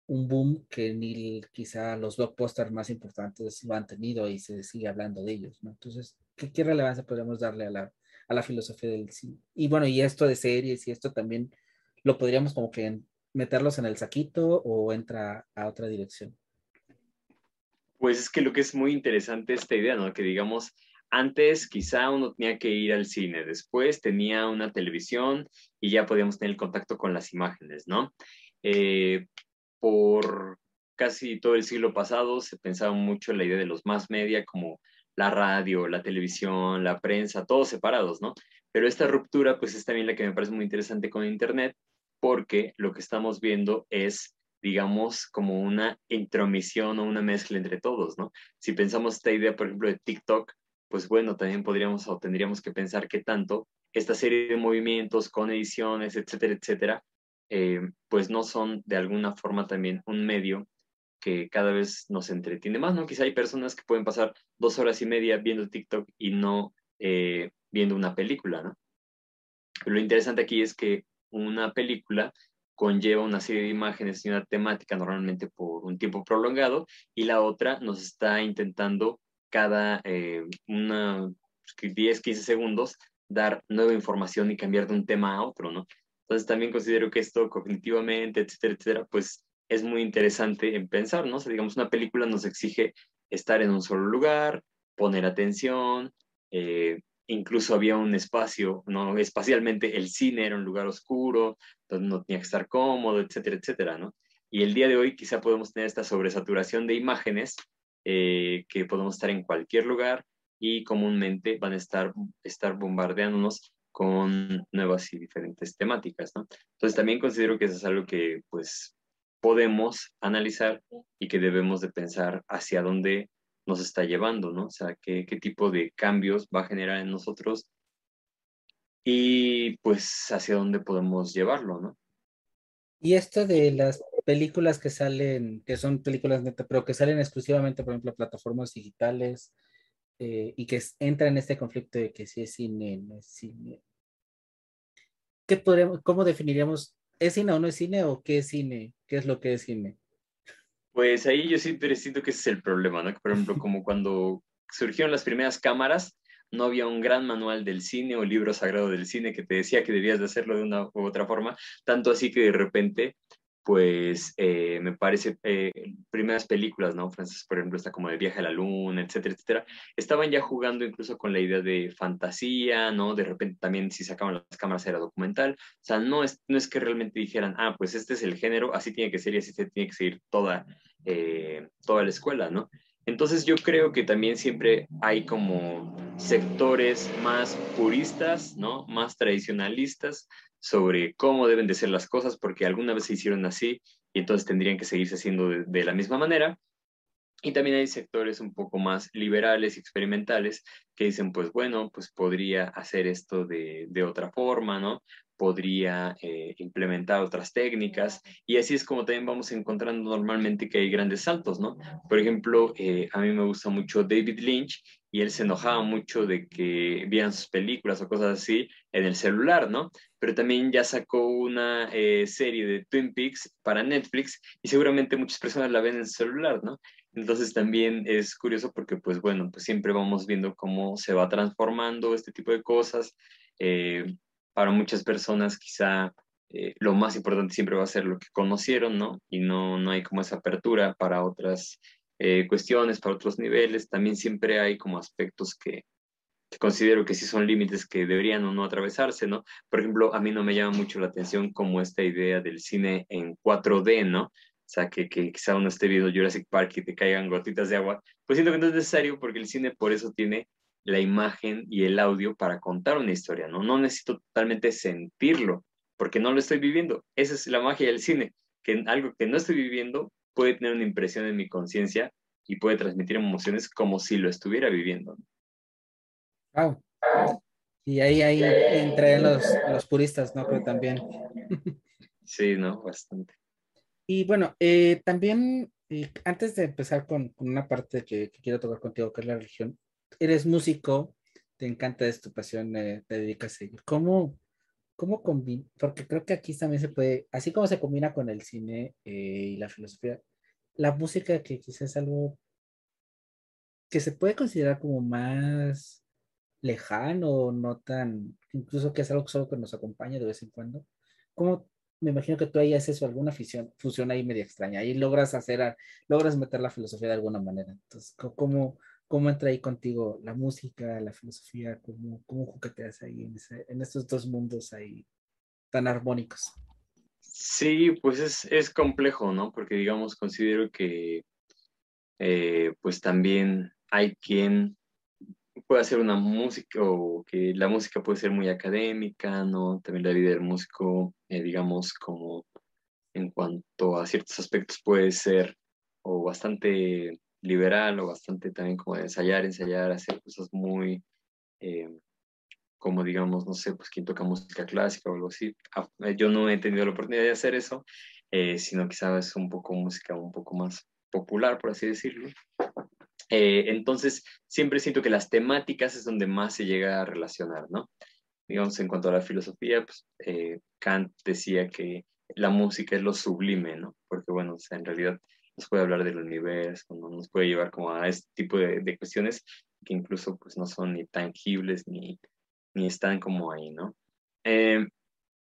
un boom que ni quizá los blockbusters más importantes lo han tenido y se sigue hablando de ellos, ¿no? Entonces, ¿qué, qué relevancia podemos darle a la, a la filosofía del cine? Y bueno, y esto de series y esto también lo podríamos como que meterlos en el saquito o entra a otra dirección. Pues es que lo que es muy interesante esta idea, ¿no? Que digamos, antes quizá uno tenía que ir al cine, después tenía una televisión y ya podíamos tener contacto con las imágenes, ¿no? Eh, por casi todo el siglo pasado se pensaba mucho en la idea de los más media como la radio, la televisión, la prensa, todos separados, ¿no? Pero esta ruptura pues es también la que me parece muy interesante con Internet porque lo que estamos viendo es digamos, como una intromisión o una mezcla entre todos, ¿no? Si pensamos esta idea, por ejemplo, de TikTok, pues bueno, también podríamos o tendríamos que pensar que tanto esta serie de movimientos con ediciones, etcétera, etcétera, eh, pues no son de alguna forma también un medio que cada vez nos entretiene más, ¿no? Quizá hay personas que pueden pasar dos horas y media viendo TikTok y no eh, viendo una película, ¿no? Lo interesante aquí es que una película conlleva una serie de imágenes y una temática normalmente por un tiempo prolongado y la otra nos está intentando cada eh, una, 10, 15 segundos dar nueva información y cambiar de un tema a otro, ¿no? Entonces también considero que esto cognitivamente, etcétera, etcétera, pues es muy interesante en pensar, ¿no? O sea, digamos, una película nos exige estar en un solo lugar, poner atención, eh, incluso había un espacio, ¿no? Espacialmente el cine era un lugar oscuro, donde no tenía que estar cómodo, etcétera, etcétera, ¿no? Y el día de hoy quizá podemos tener esta sobresaturación de imágenes eh, que podemos estar en cualquier lugar y comúnmente van a estar, estar bombardeándonos con nuevas y diferentes temáticas, ¿no? Entonces también considero que eso es algo que pues podemos analizar y que debemos de pensar hacia dónde nos está llevando, ¿no? O sea, qué, tipo de cambios va a generar en nosotros y pues hacia dónde podemos llevarlo, ¿no? Y esto de las películas que salen, que son películas neta, pero que salen exclusivamente, por ejemplo, a plataformas digitales eh, y que entran en este conflicto de que si es cine, no es cine. ¿Qué podríamos, ¿Cómo definiríamos ¿Es cine o no es cine o qué es cine? ¿Qué es lo que es cine? Pues ahí yo siempre siento que ese es el problema, ¿no? por ejemplo, como cuando surgieron las primeras cámaras, no había un gran manual del cine o libro sagrado del cine que te decía que debías de hacerlo de una u otra forma, tanto así que de repente pues eh, me parece, eh, primeras películas, ¿no? Francesas, por ejemplo, está como de Viaje a la Luna, etcétera, etcétera, estaban ya jugando incluso con la idea de fantasía, ¿no? De repente también si sacaban las cámaras era documental, o sea, no es, no es que realmente dijeran, ah, pues este es el género, así tiene que ser y así se tiene que seguir toda, eh, toda la escuela, ¿no? Entonces yo creo que también siempre hay como sectores más puristas, ¿no? Más tradicionalistas, sobre cómo deben de ser las cosas, porque alguna vez se hicieron así y entonces tendrían que seguirse haciendo de, la misma manera. Y también hay sectores un poco más liberales y experimentales que dicen, pues bueno, pues podría hacer esto de, de otra forma, ¿no? Podría eh, implementar otras técnicas y así es como también vamos encontrando normalmente que hay grandes saltos, ¿no? Por ejemplo, eh, a mí me gusta mucho David Lynch y él se enojaba mucho de que vieran sus películas o cosas así en el celular, ¿no? Pero también ya sacó una eh, serie de Twin Peaks para Netflix y seguramente muchas personas la ven en el celular, ¿no? Entonces también es curioso porque, pues bueno, pues siempre vamos viendo cómo se va transformando este tipo de cosas. Eh, para muchas personas quizá eh, lo más importante siempre va a ser lo que conocieron, ¿no? Y no, no hay como esa apertura para otras eh, cuestiones, para otros niveles. También siempre hay como aspectos que, considero que sí son límites que deberían o no atravesarse, ¿no? Por ejemplo, a mí no me llama mucho la atención como esta idea del cine en 4D, ¿no? O sea, que, que quizá uno esté viendo Jurassic Park y te caigan gotitas de agua. Pues siento que no es necesario porque el cine por eso tiene la imagen y el audio para contar una historia, ¿no? No necesito totalmente sentirlo porque no lo estoy viviendo. Esa es la magia del cine, que algo que no estoy viviendo puede tener una impresión en mi conciencia y puede transmitir emociones como si lo estuviera viviendo. Wow. Y ahí, ahí entre los, los puristas, ¿no? Pero también. Sí, ¿no? Bastante. Y bueno, eh, también, eh, antes de empezar con, una parte que, quiero tocar contigo, que es la religión, eres músico, te encanta esta pasión, eh, te dedicas a ello. ¿Cómo, ¿Cómo combina? Porque creo que aquí también se puede, así como se combina con el cine eh, y la filosofía, la música que quizás es algo que se puede considerar como más lejano, no tan, incluso que es algo solo que nos acompaña de vez en cuando. ¿Cómo me imagino que tú ahí haces alguna fusión, fusión ahí media extraña, ahí logras hacer, logras meter la filosofía de alguna manera. Entonces, ¿cómo, ¿Cómo entra ahí contigo la música, la filosofía? ¿Cómo, cómo jugueteas ahí en, en estos dos mundos ahí tan armónicos? Sí, pues es, es complejo, ¿no? Porque digamos, considero que eh, pues también hay quien puede hacer una música o que la música puede ser muy académica, ¿no? También la vida del músico, eh, digamos, como en cuanto a ciertos aspectos puede ser o bastante liberal o bastante también como de ensayar, ensayar, hacer cosas muy, eh, como digamos, no sé, pues quien toca música clásica o algo así. Ah, eh, yo no he tenido la oportunidad de hacer eso, eh, sino quizás un poco música un poco más popular, por así decirlo. entonces, siempre siento que las temáticas es donde más se llega a relacionar, ¿no? Digamos, en cuanto a la filosofía, pues Kant decía que la música es lo sublime, ¿no? Porque, bueno, o sea, en realidad nos puede hablar del universo, ¿no? nos puede llevar como a este tipo de, de, cuestiones que incluso pues no son ni tangibles ni, ni están como ahí, ¿no? Eh,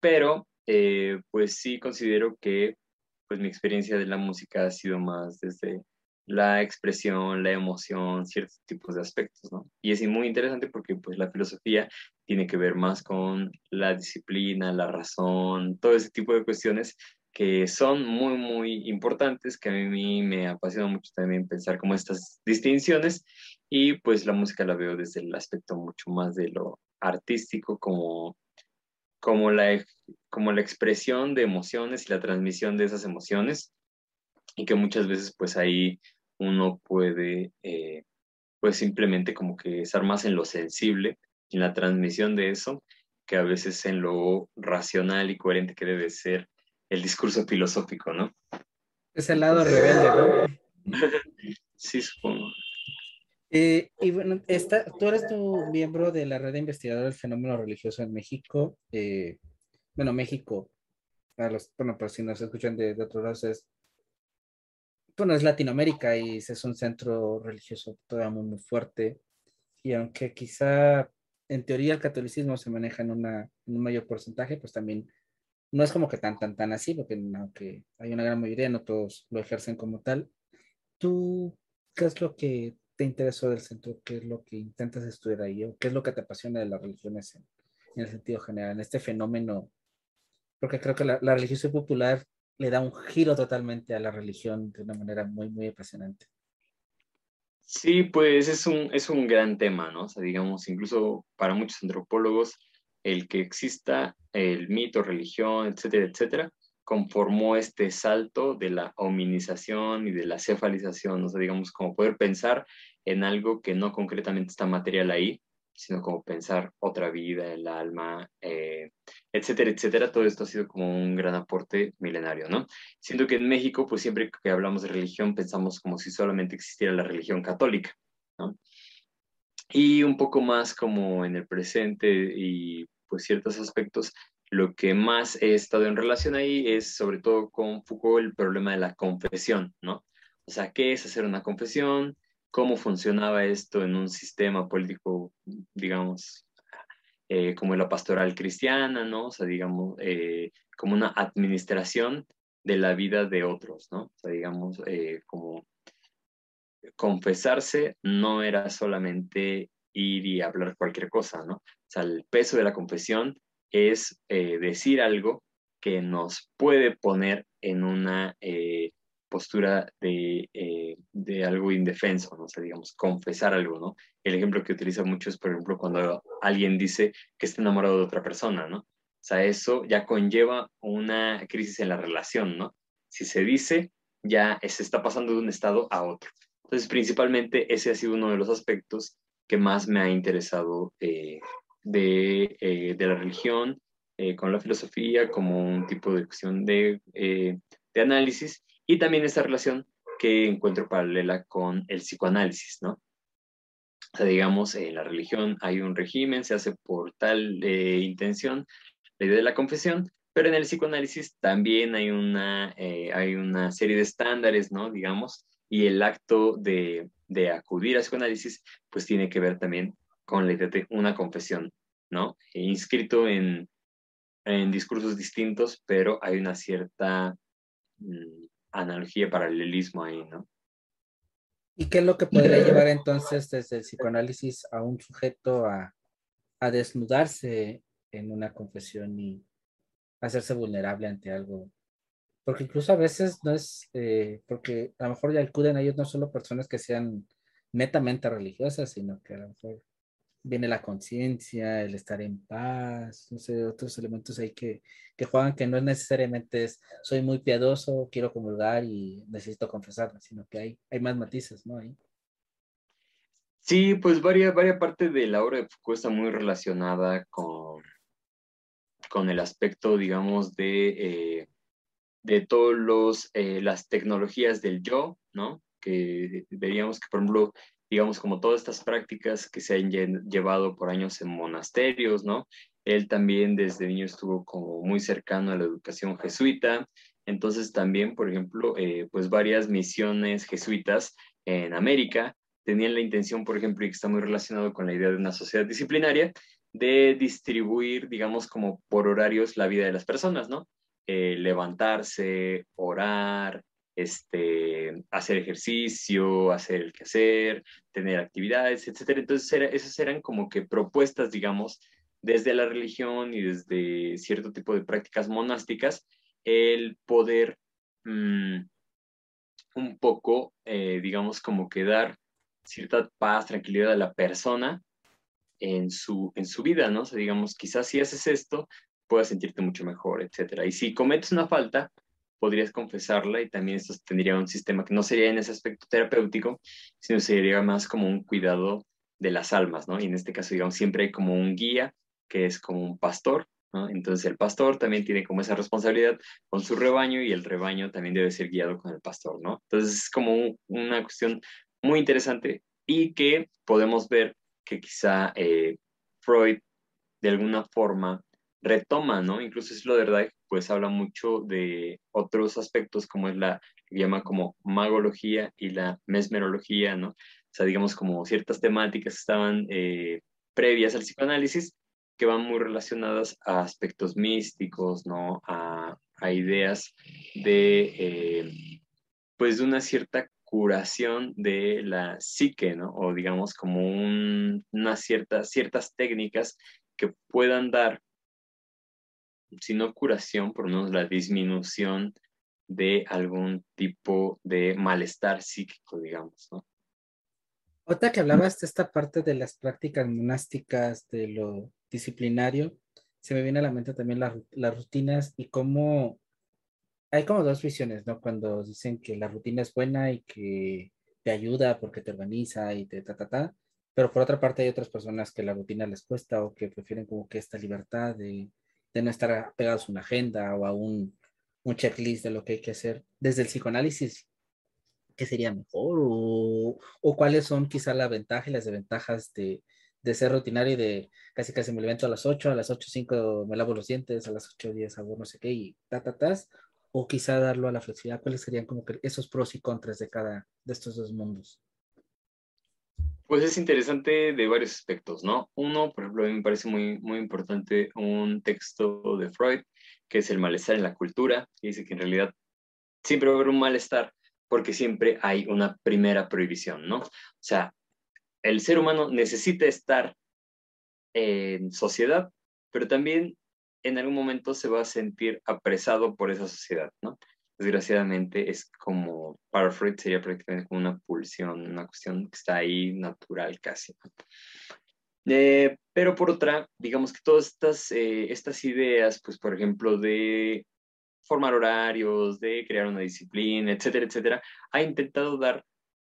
pero eh, pues sí considero que pues mi experiencia de la música ha sido más desde la expresión, la emoción, ciertos tipos de aspectos, ¿no? Y es muy interesante porque pues la filosofía tiene que ver más con la disciplina, la razón, todo ese tipo de cuestiones que son muy, muy importantes, que a mí me apasiona mucho también pensar como estas distinciones y pues la música la veo desde el aspecto mucho más de lo artístico, como, como, la, como la expresión de emociones y la transmisión de esas emociones y que muchas veces pues ahí uno puede eh, pues simplemente como que estar más en lo sensible, en la transmisión de eso, que a veces en lo racional y coherente que debe ser el discurso filosófico, ¿no? Es el lado rebelde, ¿no? sí, supongo. Eh, y bueno, esta, tú eres tu miembro de la red de investigadores del fenómeno religioso en México. Eh, bueno, México, a los, bueno, por si nos escuchan de, de otros lados, es, bueno, es Latinoamérica y es un centro religioso todavía muy, muy fuerte. Y aunque quizá en teoría el catolicismo se maneja en, una, en un mayor porcentaje, pues también no es como que tan, tan, tan así, porque aunque hay una gran mayoría, no todos lo ejercen como tal. ¿Tú qué es lo que te interesó del centro? ¿Qué es lo que intentas estudiar ahí? ¿O qué es lo que te apasiona de las religiones en, en el sentido general, en este fenómeno? Porque creo que la, la religiosidad popular le da un giro totalmente a la religión de una manera muy, muy apasionante. Sí, pues es un, es un gran tema, ¿no? O sea, digamos, incluso para muchos antropólogos, el que exista el mito, religión, etcétera, etcétera, conformó este salto de la hominización y de la cefalización, o sea, digamos, como poder pensar en algo que no concretamente está material ahí, sino como pensar otra vida, el alma, eh, etcétera, etcétera. Todo esto ha sido como un gran aporte milenario, ¿no? Siendo que en México, pues siempre que hablamos de religión, pensamos como si solamente existiera la religión católica, ¿no? Y un poco más como en el presente y pues ciertos aspectos, lo que más he estado en relación ahí es sobre todo con Foucault el problema de la confesión, ¿no? O sea, ¿qué es hacer una confesión? ¿Cómo funcionaba esto en un sistema político, digamos, eh, como la pastoral cristiana, ¿no? O sea, digamos, eh, como una administración de la vida de otros, ¿no? O sea, digamos, eh, como confesarse no era solamente ir y hablar cualquier cosa, ¿no? O sea, el peso de la confesión es eh, decir algo que nos puede poner en una eh, postura de, eh, de, algo indefenso, ¿no? O sea, digamos, confesar algo, ¿no? El ejemplo que utiliza mucho es, por ejemplo, cuando alguien dice que está enamorado de otra persona, ¿no? O sea, eso ya conlleva una crisis en la relación, ¿no? Si se dice, ya se está pasando de un estado a otro. Entonces, principalmente ese ha sido uno de los aspectos que más me ha interesado eh, de, eh, de, la religión eh, con la filosofía como un tipo de cuestión de, de, análisis y también esta relación que encuentro paralela con el psicoanálisis, ¿no? O sea, digamos, en la religión hay un régimen, se hace por tal intención, la idea de la confesión, pero en el psicoanálisis también hay una, hay una serie de estándares, ¿no? Digamos, y el acto de, de acudir a psicoanálisis, pues tiene que ver también con la idea de una confesión, ¿no? E inscrito en, en, discursos distintos, pero hay una cierta mmm, analogía, paralelismo ahí, ¿no? ¿Y qué es lo que podría llevar entonces desde el psicoanálisis a un sujeto a, a desnudarse en una confesión y hacerse vulnerable ante algo porque incluso a veces no es, eh, porque a lo mejor ya acuden a ellos no solo personas que sean netamente religiosas, sino que a lo mejor viene la conciencia, el estar en paz, no sé, otros elementos ahí que, que juegan que no es necesariamente es, soy muy piadoso, quiero comulgar y necesito confesarme, sino que hay, hay más matices, ¿no? Ahí. Sí, pues varias, varias partes de la obra de Foucault está muy relacionada con, con el aspecto, digamos, de... Eh, de todas eh, las tecnologías del yo, ¿no? Que veríamos que, por ejemplo, digamos, como todas estas prácticas que se han llevado por años en monasterios, ¿no? Él también desde niño estuvo como muy cercano a la educación jesuita, entonces también, por ejemplo, eh, pues varias misiones jesuitas en América tenían la intención, por ejemplo, y que está muy relacionado con la idea de una sociedad disciplinaria, de distribuir, digamos, como por horarios la vida de las personas, ¿no? Eh, levantarse, orar, este, hacer ejercicio, hacer el quehacer, tener actividades, etc. Entonces, esas eran como que propuestas, digamos, desde la religión y desde cierto tipo de prácticas monásticas, el poder mmm, un poco, eh, digamos, como que dar cierta paz, tranquilidad a la persona en su, en su vida, ¿no? O sea, digamos, quizás si haces esto, puedas sentirte mucho mejor, etcétera. Y si cometes una falta, podrías confesarla y también esto tendría un sistema que no sería en ese aspecto terapéutico, sino sería más como un cuidado de las almas, ¿no? Y en este caso, digamos, siempre hay como un guía que es como un pastor, ¿no? Entonces el pastor también tiene como esa responsabilidad con su rebaño y el rebaño también debe ser guiado con el pastor, ¿no? Entonces es como un, una cuestión muy interesante y que podemos ver que quizá eh, Freud de alguna forma retoma, ¿no? Incluso Sloterdijk pues habla mucho de otros aspectos como es la llama como magología y la mesmerología, ¿no? O sea, digamos como ciertas temáticas estaban eh, previas al psicoanálisis que van muy relacionadas a aspectos místicos, ¿no? A, ideas de, eh, pues, de una cierta curación de la psique, ¿no? O digamos como una cierta, ciertas técnicas que puedan dar, si no curación, por lo menos la disminución de algún tipo de malestar psíquico, digamos, ¿no? Otra que hablabas de esta parte de las prácticas monásticas, de lo disciplinario, se me viene a la mente también las rutinas y cómo hay como dos visiones, ¿no? Cuando dicen que la rutina es buena y que te ayuda porque te organiza y te ta, ta, ta, pero por otra parte hay otras personas que la rutina les cuesta o que prefieren como que esta libertad de, de no estar pegados a una agenda o a un, un checklist de lo que hay que hacer. Desde el psicoanálisis, ¿qué sería mejor? ¿O, o cuáles son quizá las ventajas y las desventajas de, de ser rutinario y de casi casi me levanto a las 8, a las 8, 5 me lavo los dientes, a las 8, 10 hago no sé qué y ta, ta, ta, o quizá darlo a la flexibilidad, ¿cuáles serían como que esos pros y contras de cada de estos dos mundos? Pues es interesante de varios aspectos, ¿no? Uno, por ejemplo, a mí me parece muy, muy importante un texto de Freud, que es el malestar en la cultura, que dice que en realidad siempre va a haber un malestar porque siempre hay una primera prohibición, ¿no? O sea, el ser humano necesita estar en sociedad, pero también en algún momento se va a sentir apresado por esa sociedad, ¿no? Desgraciadamente es como, para Freud sería prácticamente como una pulsión, una cuestión que está ahí natural casi. Eh, pero por otra, digamos que todas estas, eh, estas ideas, pues por ejemplo, de formar horarios, de crear una disciplina, etcétera, etcétera, ha intentado dar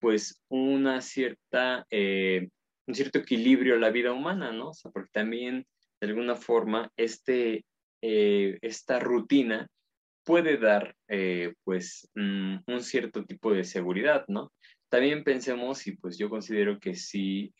pues una cierta, eh, un cierto equilibrio a la vida humana, ¿no? O sea, porque también de alguna forma este, eh, esta rutina puede dar eh, pues mm, un cierto tipo de seguridad, ¿no? También pensemos, y pues yo considero que sí,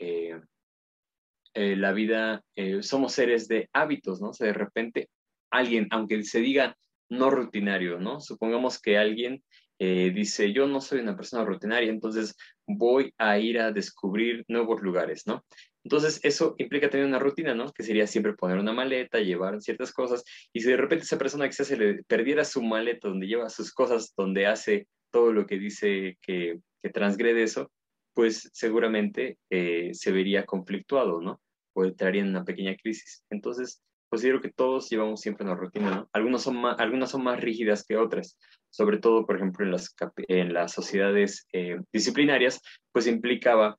la vida, somos seres de hábitos, ¿no? De repente alguien, aunque se diga no rutinario, ¿no? Supongamos que alguien eh, dice, yo no soy una persona rutinaria, entonces voy a ir a descubrir nuevos lugares, ¿no? Entonces eso implica tener una rutina, ¿no? Que sería siempre poner una maleta, llevar ciertas cosas, y si de repente esa persona que se le perdiera su maleta donde lleva sus cosas, donde hace todo lo que dice que, que transgrede eso, pues seguramente eh, se vería conflictuado, ¿no? O entraría en una pequeña crisis. Entonces, considero que todos llevamos siempre una rutina, ¿no? Algunas son más, algunas son más rígidas que otras, sobre todo, por ejemplo, en las, en las sociedades eh, disciplinarias, pues implicaba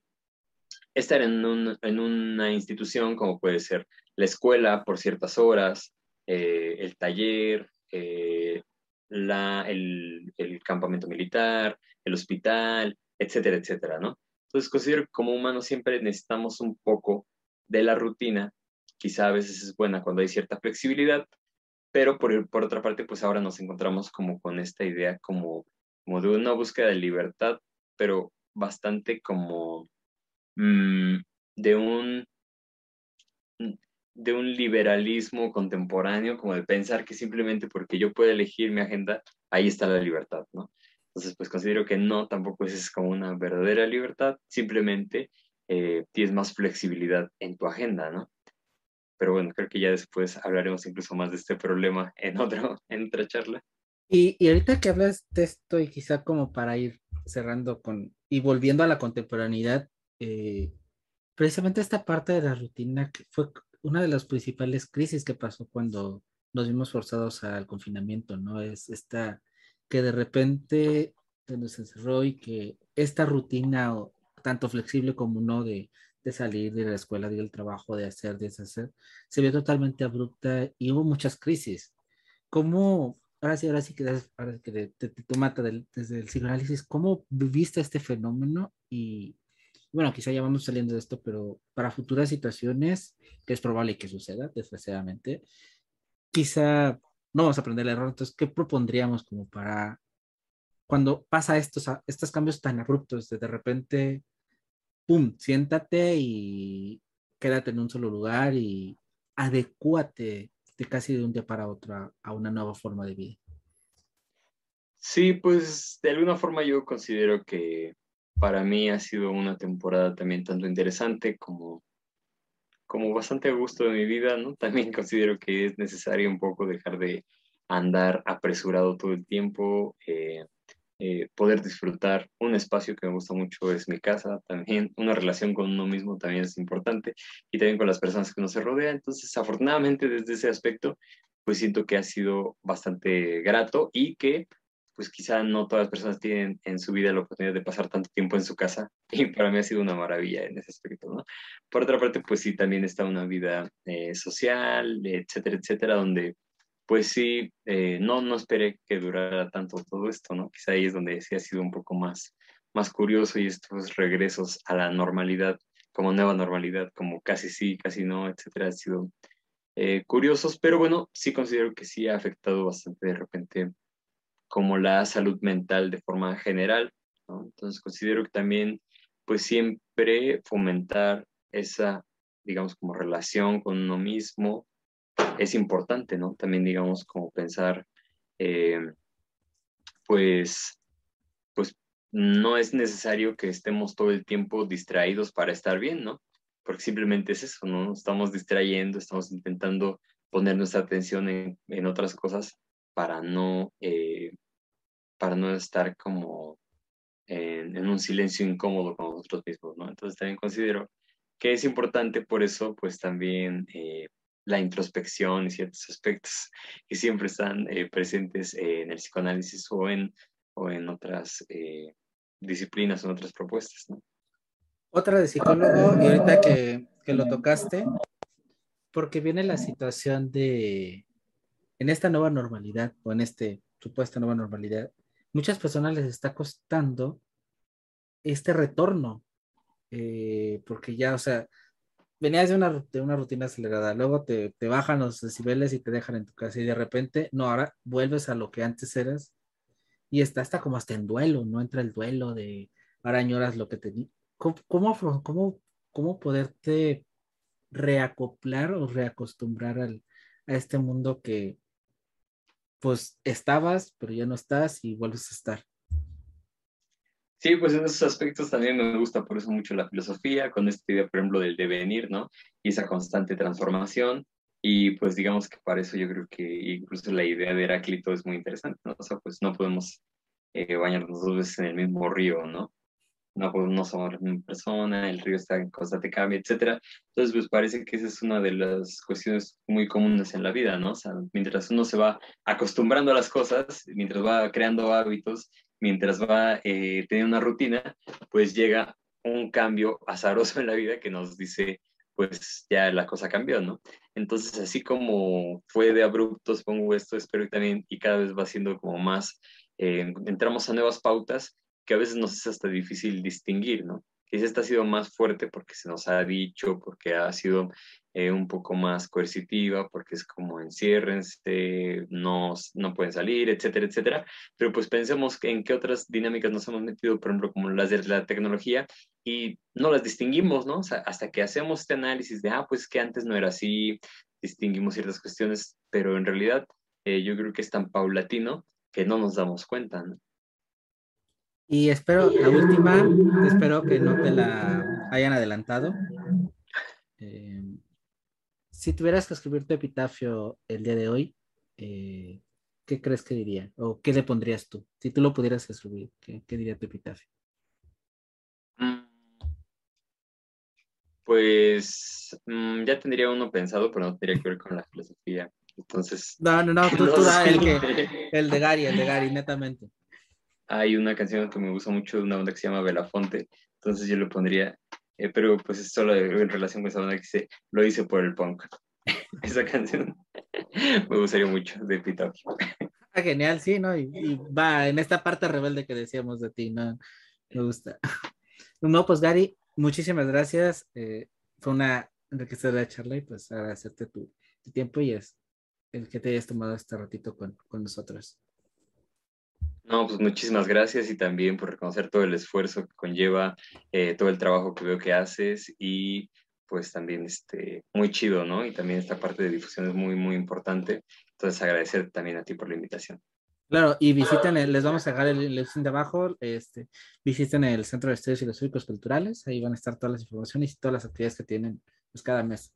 estar en, un, en, una institución como puede ser la escuela por ciertas horas, eh, el taller, eh, la, el, el, campamento militar, el hospital, etcétera, etcétera, ¿no? Entonces considero que como humanos siempre necesitamos un poco de la rutina quizá a veces es buena cuando hay cierta flexibilidad, pero por, por otra parte, pues ahora nos encontramos como con esta idea como, como de una búsqueda de libertad, pero bastante como mm, de un de un liberalismo contemporáneo, como de pensar que simplemente porque yo puedo elegir mi agenda, ahí está la libertad, ¿no? Entonces, pues considero que no, tampoco es como una verdadera libertad, simplemente eh, tienes más flexibilidad en tu agenda, ¿no? pero bueno, creo que ya después hablaremos incluso más de este problema en, otro, en otra charla. Y, y ahorita que hablas de esto y quizá como para ir cerrando con y volviendo a la contemporaneidad, eh, precisamente esta parte de la rutina que fue una de las principales crisis que pasó cuando nos vimos forzados al confinamiento, ¿no? Es esta que de repente se nos encerró y que esta rutina, tanto flexible como no, de de salir de la escuela, de ir al trabajo, de hacer, de deshacer, se vio totalmente abrupta y hubo muchas crisis. ¿Cómo, ahora sí, ahora sí que, ahora que te, te, mata desde el psicoanálisis, cómo viviste este fenómeno? Y bueno, quizá ya vamos saliendo de esto, pero para futuras situaciones, que es probable que suceda, desgraciadamente, quizá no vamos a aprender el error. Entonces, ¿qué propondríamos como para cuando pasa estos, estos cambios tan abruptos de de repente pum, siéntate y quédate en un solo lugar y adecúate de casi de un día para otro a, una nueva forma de vida. Sí, pues de alguna forma yo considero que para mí ha sido una temporada también tanto interesante como, como bastante a gusto de mi vida, ¿no? También considero que es necesario un poco dejar de andar apresurado todo el tiempo, eh, eh, poder disfrutar un espacio que me gusta mucho es mi casa, también una relación con uno mismo también es importante y también con las personas que uno se rodea. Entonces, afortunadamente desde ese aspecto, pues siento que ha sido bastante grato y que pues quizá no todas las personas tienen en su vida la oportunidad de pasar tanto tiempo en su casa y para mí ha sido una maravilla en ese aspecto, ¿no? Por otra parte, pues sí, también está una vida eh, social, etcétera, etcétera, donde pues sí, eh, no, no esperé que durara tanto todo esto, ¿no? Quizá ahí es donde sí ha sido un poco más, más curioso y estos regresos a la normalidad, como nueva normalidad, como casi sí, casi no, etcétera, han sido eh, curiosos, pero bueno, sí considero que sí ha afectado bastante de repente como la salud mental de forma general. Entonces considero que también, pues siempre fomentar esa, digamos, como relación con uno mismo, es importante, ¿no? También, digamos, como pensar, eh, pues, pues no es necesario que estemos todo el tiempo distraídos para estar bien, ¿no? Porque simplemente es eso, ¿no? Estamos distrayendo, estamos intentando poner nuestra atención en, otras cosas para no, eh, para no estar como en, un silencio incómodo con nosotros mismos, ¿no? Entonces también considero que es importante por eso, pues también eh, la introspección y ciertos aspectos que siempre están eh, presentes en el psicoanálisis o en, o en otras eh, disciplinas en otras propuestas. ¿no? Otra de psicólogo, y ahorita que, que lo tocaste, porque viene la situación de, en esta nueva normalidad o en este supuesta nueva normalidad, muchas personas les está costando este retorno, eh, porque ya, o sea, venías de una, de una rutina acelerada, luego te, te, bajan los decibeles y te dejan en tu casa y de repente, no, ahora vuelves a lo que antes eras y está hasta como hasta en duelo, no entra el duelo de ahora añoras lo que te ¿Cómo, cómo, cómo, cómo poderte reacoplar o reacostumbrar al, a este mundo que pues estabas, pero ya no estás y vuelves a estar? Sí, pues en esos aspectos también me gusta por eso mucho la filosofía, con esta idea, por ejemplo, del devenir, ¿no? Y esa constante transformación. Y pues digamos que para eso yo creo que incluso la idea de Heráclito es muy interesante, ¿no? O sea, pues no podemos eh, bañarnos dos veces en el mismo río, ¿no? No, pues, no somos la persona, el río está en constante cambio, etc. Entonces, pues parece que esa es una de las cuestiones muy comunes en la vida, ¿no? O sea, mientras uno se va acostumbrando a las cosas, mientras va creando hábitos, mientras va eh, teniendo una rutina, pues llega un cambio azaroso en la vida que nos dice, pues ya la cosa cambió, ¿no? Entonces, así como fue de abrupto, pongo esto, espero que también, y cada vez va siendo como más, eh, entramos a nuevas pautas que a veces nos es hasta difícil distinguir, ¿no? Que esta ha sido más fuerte porque se nos ha dicho, porque ha sido eh, un poco más coercitiva, porque es como enciérrense, no, no pueden salir, etcétera, etcétera. Pero pues pensemos en qué otras dinámicas nos hemos metido, por ejemplo, como las de la tecnología, y no las distinguimos, ¿no? O sea, hasta que hacemos este análisis de, ah, pues que antes no era así, distinguimos ciertas cuestiones, pero en realidad eh, yo creo que es tan paulatino que no nos damos cuenta, ¿no? Y espero, la última, espero que no te la hayan adelantado. Eh, si tuvieras que escribir tu epitafio el día de hoy, eh, ¿qué crees que diría? ¿O qué le pondrías tú? Si tú lo pudieras escribir, ¿qué, diría tu epitafio? Pues mm, ya tendría uno pensado, pero no tendría que ver con la filosofía. Entonces. No, no, no, tú, da el, que, el de Gary, el de Gary, netamente. Hay una canción que me gusta mucho de una banda que se llama Belafonte, entonces yo le pondría eh, pero pues es solo en relación con esa banda que dice, lo hice por el punk. esa canción me gustaría mucho de Epitafio. Ah, genial, sí, ¿no? Y, va en esta parte rebelde que decíamos de ti, ¿no? Me gusta. No, pues Gary, muchísimas gracias. Eh, fue una enriquecedora charla y pues agradecerte tu, tu, tiempo y es el que te hayas tomado este ratito con, con nosotros. No, pues muchísimas gracias y también por reconocer todo el esfuerzo que conlleva, eh, todo el trabajo que veo que haces y pues también este, muy chido, ¿no? Y también esta parte de difusión es muy, muy importante. Entonces, agradecer también a ti por la invitación. Claro, y visiten, les vamos a dejar el, el de abajo, este, visiten el Centro de Estudios Filosóficos Culturales, ahí van a estar todas las informaciones y todas las actividades que tienen pues, cada mes.